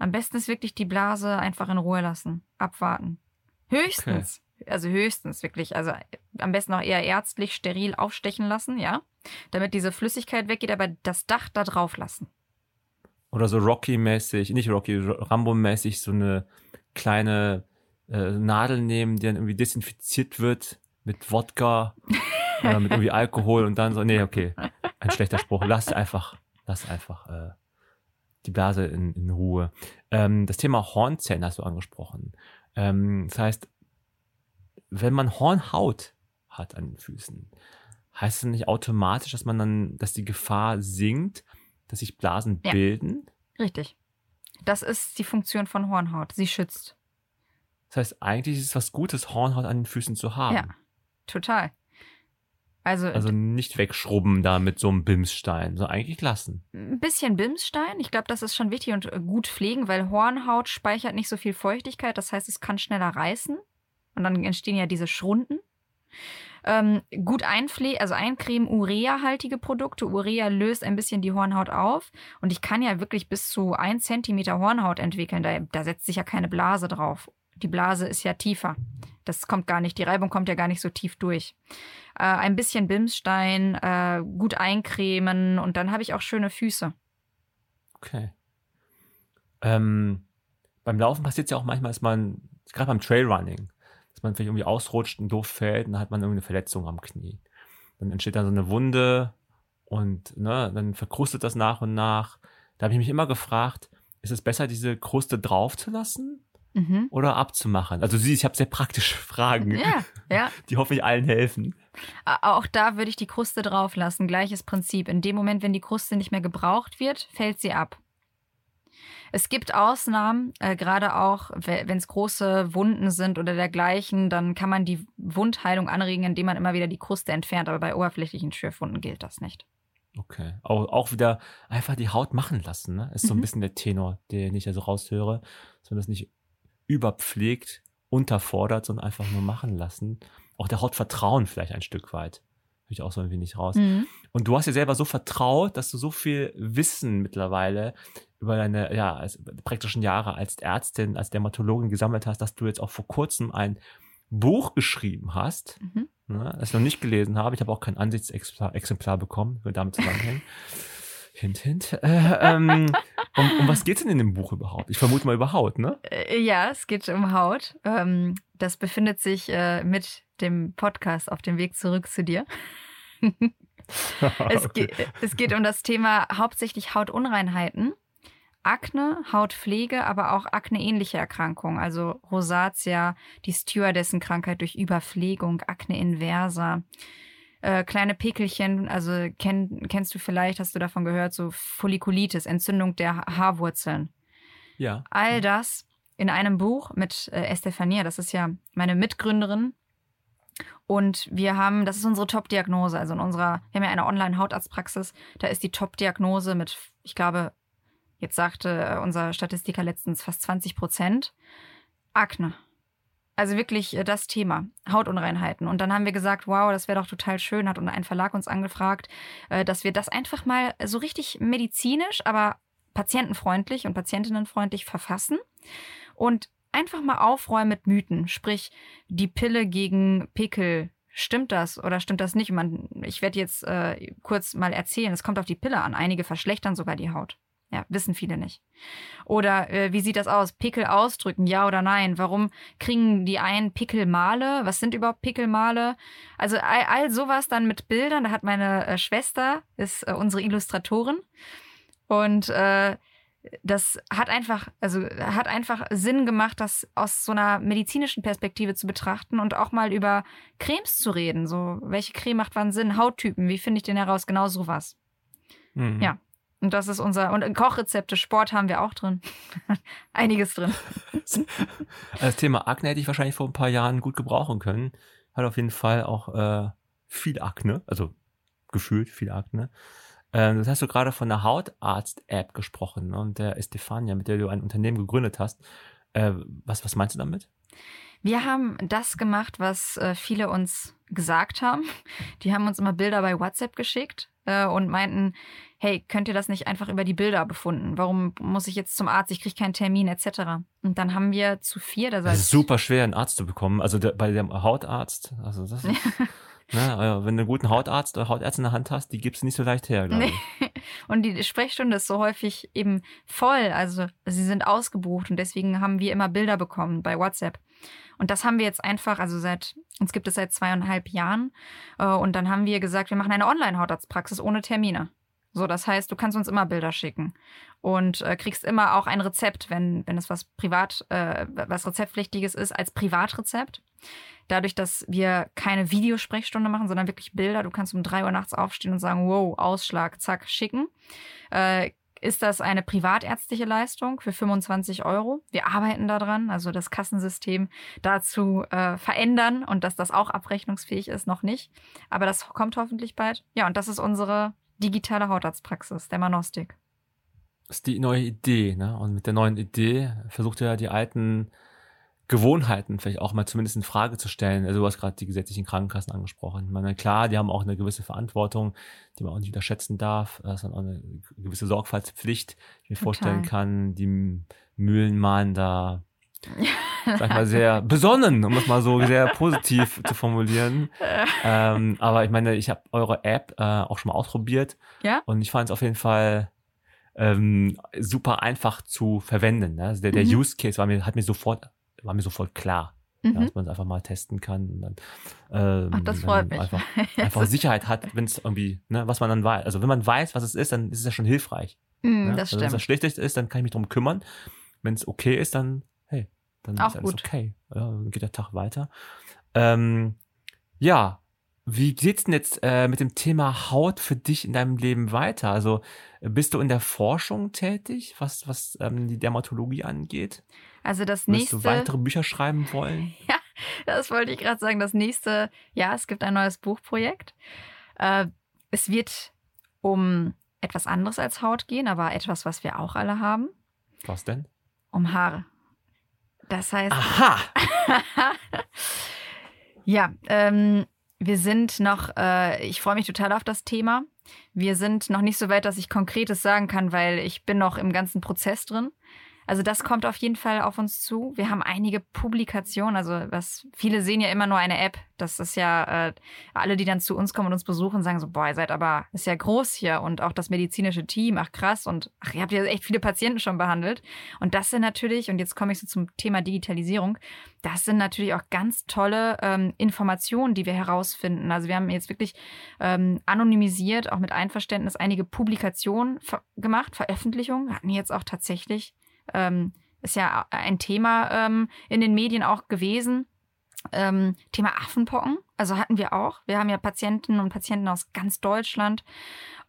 Am besten ist wirklich die Blase einfach in Ruhe lassen. Abwarten. Höchstens. Okay. Also höchstens wirklich. Also am besten auch eher ärztlich steril aufstechen lassen, ja. Damit diese Flüssigkeit weggeht, aber das Dach da drauf lassen. Oder so Rocky-mäßig, nicht Rocky, Rambo-mäßig so eine kleine äh, Nadel nehmen, die dann irgendwie desinfiziert wird mit Wodka oder mit irgendwie Alkohol und dann so, nee, okay, ein schlechter Spruch. Lass einfach, lass einfach äh, die Blase in, in Ruhe. Ähm, das Thema Hornzellen hast du angesprochen. Ähm, das heißt, wenn man Hornhaut hat an den Füßen, heißt es nicht automatisch, dass man dann, dass die Gefahr sinkt, dass sich Blasen ja. bilden? Richtig. Das ist die Funktion von Hornhaut. Sie schützt. Das heißt, eigentlich ist es was Gutes, Hornhaut an den Füßen zu haben. Ja, total. Also, also nicht wegschrubben da mit so einem Bimsstein, so eigentlich lassen. Ein bisschen Bimsstein. Ich glaube, das ist schon wichtig und äh, gut pflegen, weil Hornhaut speichert nicht so viel Feuchtigkeit. Das heißt, es kann schneller reißen. Und dann entstehen ja diese Schrunden. Ähm, gut einpflegen, also eincremen, Urea-haltige Produkte. Urea löst ein bisschen die Hornhaut auf. Und ich kann ja wirklich bis zu ein Zentimeter Hornhaut entwickeln. Da, da setzt sich ja keine Blase drauf. Die Blase ist ja tiefer. Das kommt gar nicht, die Reibung kommt ja gar nicht so tief durch. Äh, ein bisschen Bimsstein, äh, gut eincremen und dann habe ich auch schöne Füße. Okay. Ähm, beim Laufen passiert es ja auch manchmal, dass man, gerade beim Trailrunning, dass man vielleicht irgendwie ausrutscht und doof fällt und dann hat man irgendeine Verletzung am Knie. Dann entsteht dann so eine Wunde und ne, dann verkrustet das nach und nach. Da habe ich mich immer gefragt, ist es besser, diese Kruste drauf zu lassen mhm. oder abzumachen? Also ich habe sehr praktische Fragen, ja, ja. die hoffentlich allen helfen. Auch da würde ich die Kruste drauf lassen. Gleiches Prinzip. In dem Moment, wenn die Kruste nicht mehr gebraucht wird, fällt sie ab. Es gibt Ausnahmen, äh, gerade auch, wenn es große Wunden sind oder dergleichen, dann kann man die Wundheilung anregen, indem man immer wieder die Kruste entfernt. Aber bei oberflächlichen Schürfwunden gilt das nicht. Okay. Auch, auch wieder einfach die Haut machen lassen, ne? Ist so ein mhm. bisschen der Tenor, den ich also raushöre, dass man das nicht überpflegt, unterfordert, sondern einfach nur machen lassen. Auch der Haut vertrauen vielleicht ein Stück weit. ich auch so ein wenig raus. Mhm. Und du hast dir selber so vertraut, dass du so viel Wissen mittlerweile über deine ja, als, praktischen Jahre als Ärztin, als Dermatologin gesammelt hast, dass du jetzt auch vor kurzem ein Buch geschrieben hast, Mhm. ne, das ich noch nicht gelesen habe. Ich habe auch kein Ansichtsexemplar Exemplar bekommen, damit zusammenhängen. hint, hint. Äh, ähm, um, um was geht's denn in dem Buch überhaupt? Ich vermute mal über Haut, ne? Äh, Ja, es geht um Haut. Ähm, das befindet sich äh, mit dem Podcast auf dem Weg zurück zu dir. Es, Okay. ge es geht um das Thema hauptsächlich Hautunreinheiten, Akne, Hautpflege, aber auch akneähnliche Erkrankungen, also Rosatia, die Stewardessenkrankheit durch Überpflegung, Akne inversa, äh, kleine Pickelchen, also kenn, kennst du vielleicht, hast du davon gehört, so Follikulitis, Entzündung der Ha- Haarwurzeln. Ja. All das in einem Buch mit äh, Estefania, das ist ja meine Mitgründerin. Und wir haben, das ist unsere Top-Diagnose. Also in unserer, wir haben ja eine Online-Hautarztpraxis, da ist die Top-Diagnose mit, ich glaube, jetzt sagte unser Statistiker letztens fast 20 Prozent. Akne. Also wirklich äh, das Thema, Hautunreinheiten. Und dann haben wir gesagt, wow, das wäre doch total schön, hat ein Verlag uns angefragt, äh, dass wir das einfach mal so richtig medizinisch, aber patientenfreundlich und patientinnenfreundlich verfassen und einfach mal aufräumen mit Mythen. Sprich, die Pille gegen Pickel. Stimmt das oder stimmt das nicht? Man, ich werde jetzt äh, kurz mal erzählen, es kommt auf die Pille an. Einige verschlechtern sogar die Haut. Ja, wissen viele nicht. Oder äh, wie sieht das aus? Pickel ausdrücken, ja oder nein? Warum kriegen die einen Pickelmale? Was sind überhaupt Pickelmale? Also all, all sowas dann mit Bildern. Da hat meine äh, Schwester, ist äh, unsere Illustratorin. Und äh, das hat einfach, also hat einfach Sinn gemacht, das aus so einer medizinischen Perspektive zu betrachten und auch mal über Cremes zu reden. So, welche Creme macht wann Sinn? Hauttypen, wie finde ich den heraus? Genau sowas. Mhm. Ja. Und das ist unser, und Kochrezepte, Sport haben wir auch drin. Einiges drin. Das Thema Akne hätte ich wahrscheinlich vor ein paar Jahren gut gebrauchen können. Hat auf jeden Fall auch äh, viel Akne, also gefühlt viel Akne. Ähm, das hast du gerade von der Hautarzt-App gesprochen ne? und der Estefania, mit der du ein Unternehmen gegründet hast. Äh, was, was meinst du damit? Wir haben das gemacht, was äh, viele uns gesagt haben. Die haben uns immer Bilder bei WhatsApp geschickt äh, und meinten, hey, könnt ihr das nicht einfach über die Bilder befunden? Warum muss ich jetzt zum Arzt? Ich kriege keinen Termin etc. Und dann haben wir zu vier, das Das ist heißt, super schwer, einen Arzt zu bekommen. Also der, bei dem Hautarzt, also das ist, ne, äh, wenn du einen guten Hautarzt oder Hautärzte in der Hand hast, die gibst du nicht so leicht her, glaube ich. Nee. Und die Sprechstunde ist so häufig eben voll. Also sie sind ausgebucht und deswegen haben wir immer Bilder bekommen bei WhatsApp. Und das haben wir jetzt einfach, also seit, uns gibt es seit zweieinhalb Jahren. Äh, Und dann haben wir gesagt, wir machen eine Online-Hautarztpraxis ohne Termine. So, das heißt, du kannst uns immer Bilder schicken und äh, kriegst immer auch ein Rezept, wenn, wenn es was privat, äh, was rezeptpflichtiges ist, als Privatrezept. Dadurch, dass wir keine Videosprechstunde machen, sondern wirklich Bilder, du kannst um drei Uhr nachts aufstehen und sagen, wow, Ausschlag, zack, schicken. Äh, ist das eine privatärztliche Leistung für 25 Euro. Wir arbeiten daran, also das Kassensystem dazu äh, verändern und dass das auch abrechnungsfähig ist, noch nicht. Aber das kommt hoffentlich bald. Ja, und das ist unsere digitale Hautarztpraxis, der Manostik. Das ist die neue Idee, ne? Und mit der neuen Idee versucht er ja die alten Gewohnheiten vielleicht auch mal zumindest in Frage zu stellen. Also du hast gerade die gesetzlichen Krankenkassen angesprochen. Ich meine, klar, die haben auch eine gewisse Verantwortung, die man auch nicht unterschätzen darf. Das ist auch eine gewisse Sorgfaltspflicht, die ich mir Total. vorstellen kann. Die Mühlen malen da, sag ich mal, sehr besonnen, um es mal so sehr positiv zu formulieren. Ähm, aber ich meine, ich habe eure App äh, auch schon mal ausprobiert. Ja? Und ich fand es auf jeden Fall ähm, super einfach zu verwenden. Ne? Also der, der Mhm. Use Case war mir, hat mir sofort, war mir sofort klar, ja, Mhm. dass man es einfach mal testen kann. Und dann, ähm, Ach, das freut mich. Einfach, einfach Sicherheit hat, wenn es irgendwie, ne, was man dann weiß. Also wenn man weiß, was es ist, dann ist es ja schon hilfreich. Mm, Ne? das also wenn es stimmt. das Schlechteste ist, dann kann ich mich drum kümmern. Wenn es okay ist, dann, dann Auch ist alles gut. okay. Ja, dann geht der Tag weiter. Ähm, ja, wie geht's denn jetzt äh, mit dem Thema Haut für dich in deinem Leben weiter? Also bist du in der Forschung tätig, was, was ähm, die Dermatologie angeht? Also das Willst nächste. du weitere Bücher schreiben wollen? Das wollte ich gerade sagen. Das nächste, ja, es gibt ein neues Buchprojekt. Äh, es wird um etwas anderes als Haut gehen, aber etwas, was wir auch alle haben, Was denn? um Haare. Das heißt, Aha! ja, ähm, Wir sind noch, äh, ich freue mich total auf das Thema. Wir sind noch nicht so weit, dass ich Konkretes sagen kann, weil ich bin noch im ganzen Prozess drin. Also das kommt auf jeden Fall auf uns zu. Wir haben einige Publikationen, also was viele sehen ja immer nur eine App. Das ist ja äh, alle, die dann zu uns kommen und uns besuchen, sagen so, boah, ihr seid aber ist ja groß hier und auch das medizinische Team, ach krass und ach, ihr habt ja echt viele Patienten schon behandelt. Und das sind natürlich, und jetzt komme ich so zum Thema Digitalisierung, das sind natürlich auch ganz tolle ähm, Informationen, die wir herausfinden. Also wir haben jetzt wirklich ähm, anonymisiert, auch mit Einverständnis, einige Publikationen ver gemacht, Veröffentlichungen, hatten jetzt auch tatsächlich ähm, ist ja ein Thema ähm, in den Medien auch gewesen. Ähm, Thema Affenpocken, also hatten wir auch. Wir haben ja Patienten und Patienten aus ganz Deutschland.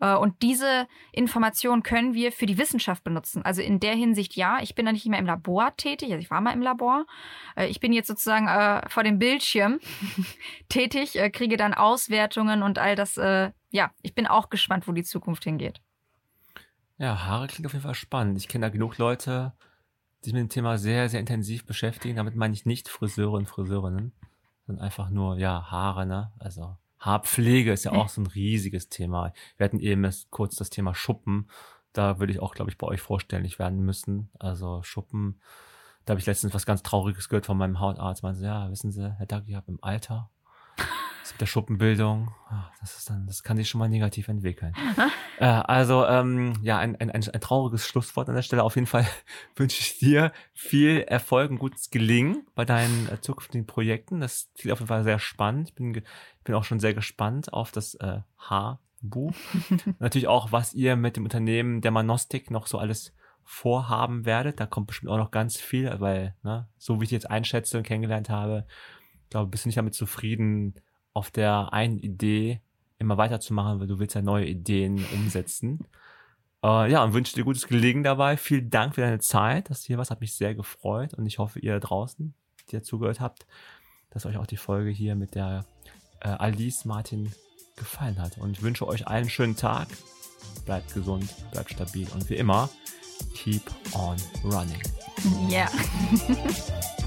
Äh, und diese Information können wir für die Wissenschaft benutzen. Also in der Hinsicht, ja, ich bin da nicht mehr im Labor tätig, also ich war mal im Labor. Äh, ich bin jetzt sozusagen äh, vor dem Bildschirm tätig, äh, kriege dann Auswertungen und all das. Äh, ja, ich bin auch gespannt, wo die Zukunft hingeht. Ja, Haare klingt auf jeden Fall spannend. Ich kenne da genug Leute, die sich mit dem Thema sehr, sehr intensiv beschäftigen. Damit meine ich nicht Friseure und Friseurinnen, sondern einfach nur, ja, Haare, ne? Also Haarpflege ist ja auch so ein riesiges Thema. Wir hatten eben kurz das Thema Schuppen. Da würde ich auch, glaube ich, bei euch vorstellig werden müssen. Also Schuppen, da habe ich letztens was ganz Trauriges gehört von meinem Hautarzt. Meinte, ja, wissen Sie, Herr Dag, ich habe im Alter das mit der Schuppenbildung, ah, das ist dann, das kann sich schon mal negativ entwickeln. äh, also ähm, ja, ein, ein, ein, ein trauriges Schlusswort an der Stelle. Auf jeden Fall wünsche ich dir viel Erfolg und gutes Gelingen bei deinen äh, zukünftigen Projekten. Das klingt auf jeden Fall sehr spannend. Ich bin, bin auch schon sehr gespannt auf das äh, Haarbuch. Natürlich auch, was ihr mit dem Unternehmen der Manostik noch so alles vorhaben werdet. Da kommt bestimmt auch noch ganz viel, weil, ne, so wie ich jetzt einschätze und kennengelernt habe, glaube, bist du nicht damit zufrieden, auf der einen Idee immer weiterzumachen, weil du willst ja neue Ideen umsetzen. Äh, ja, und wünsche dir gutes Gelegen dabei. Vielen Dank für deine Zeit. Das hier was hat mich sehr gefreut und ich hoffe, ihr da draußen, die ihr zugehört habt, dass euch auch die Folge hier mit der äh, Alice Martin gefallen hat. Und ich wünsche euch einen schönen Tag. Bleibt gesund, bleibt stabil und wie immer, keep on running. Ja. Yeah.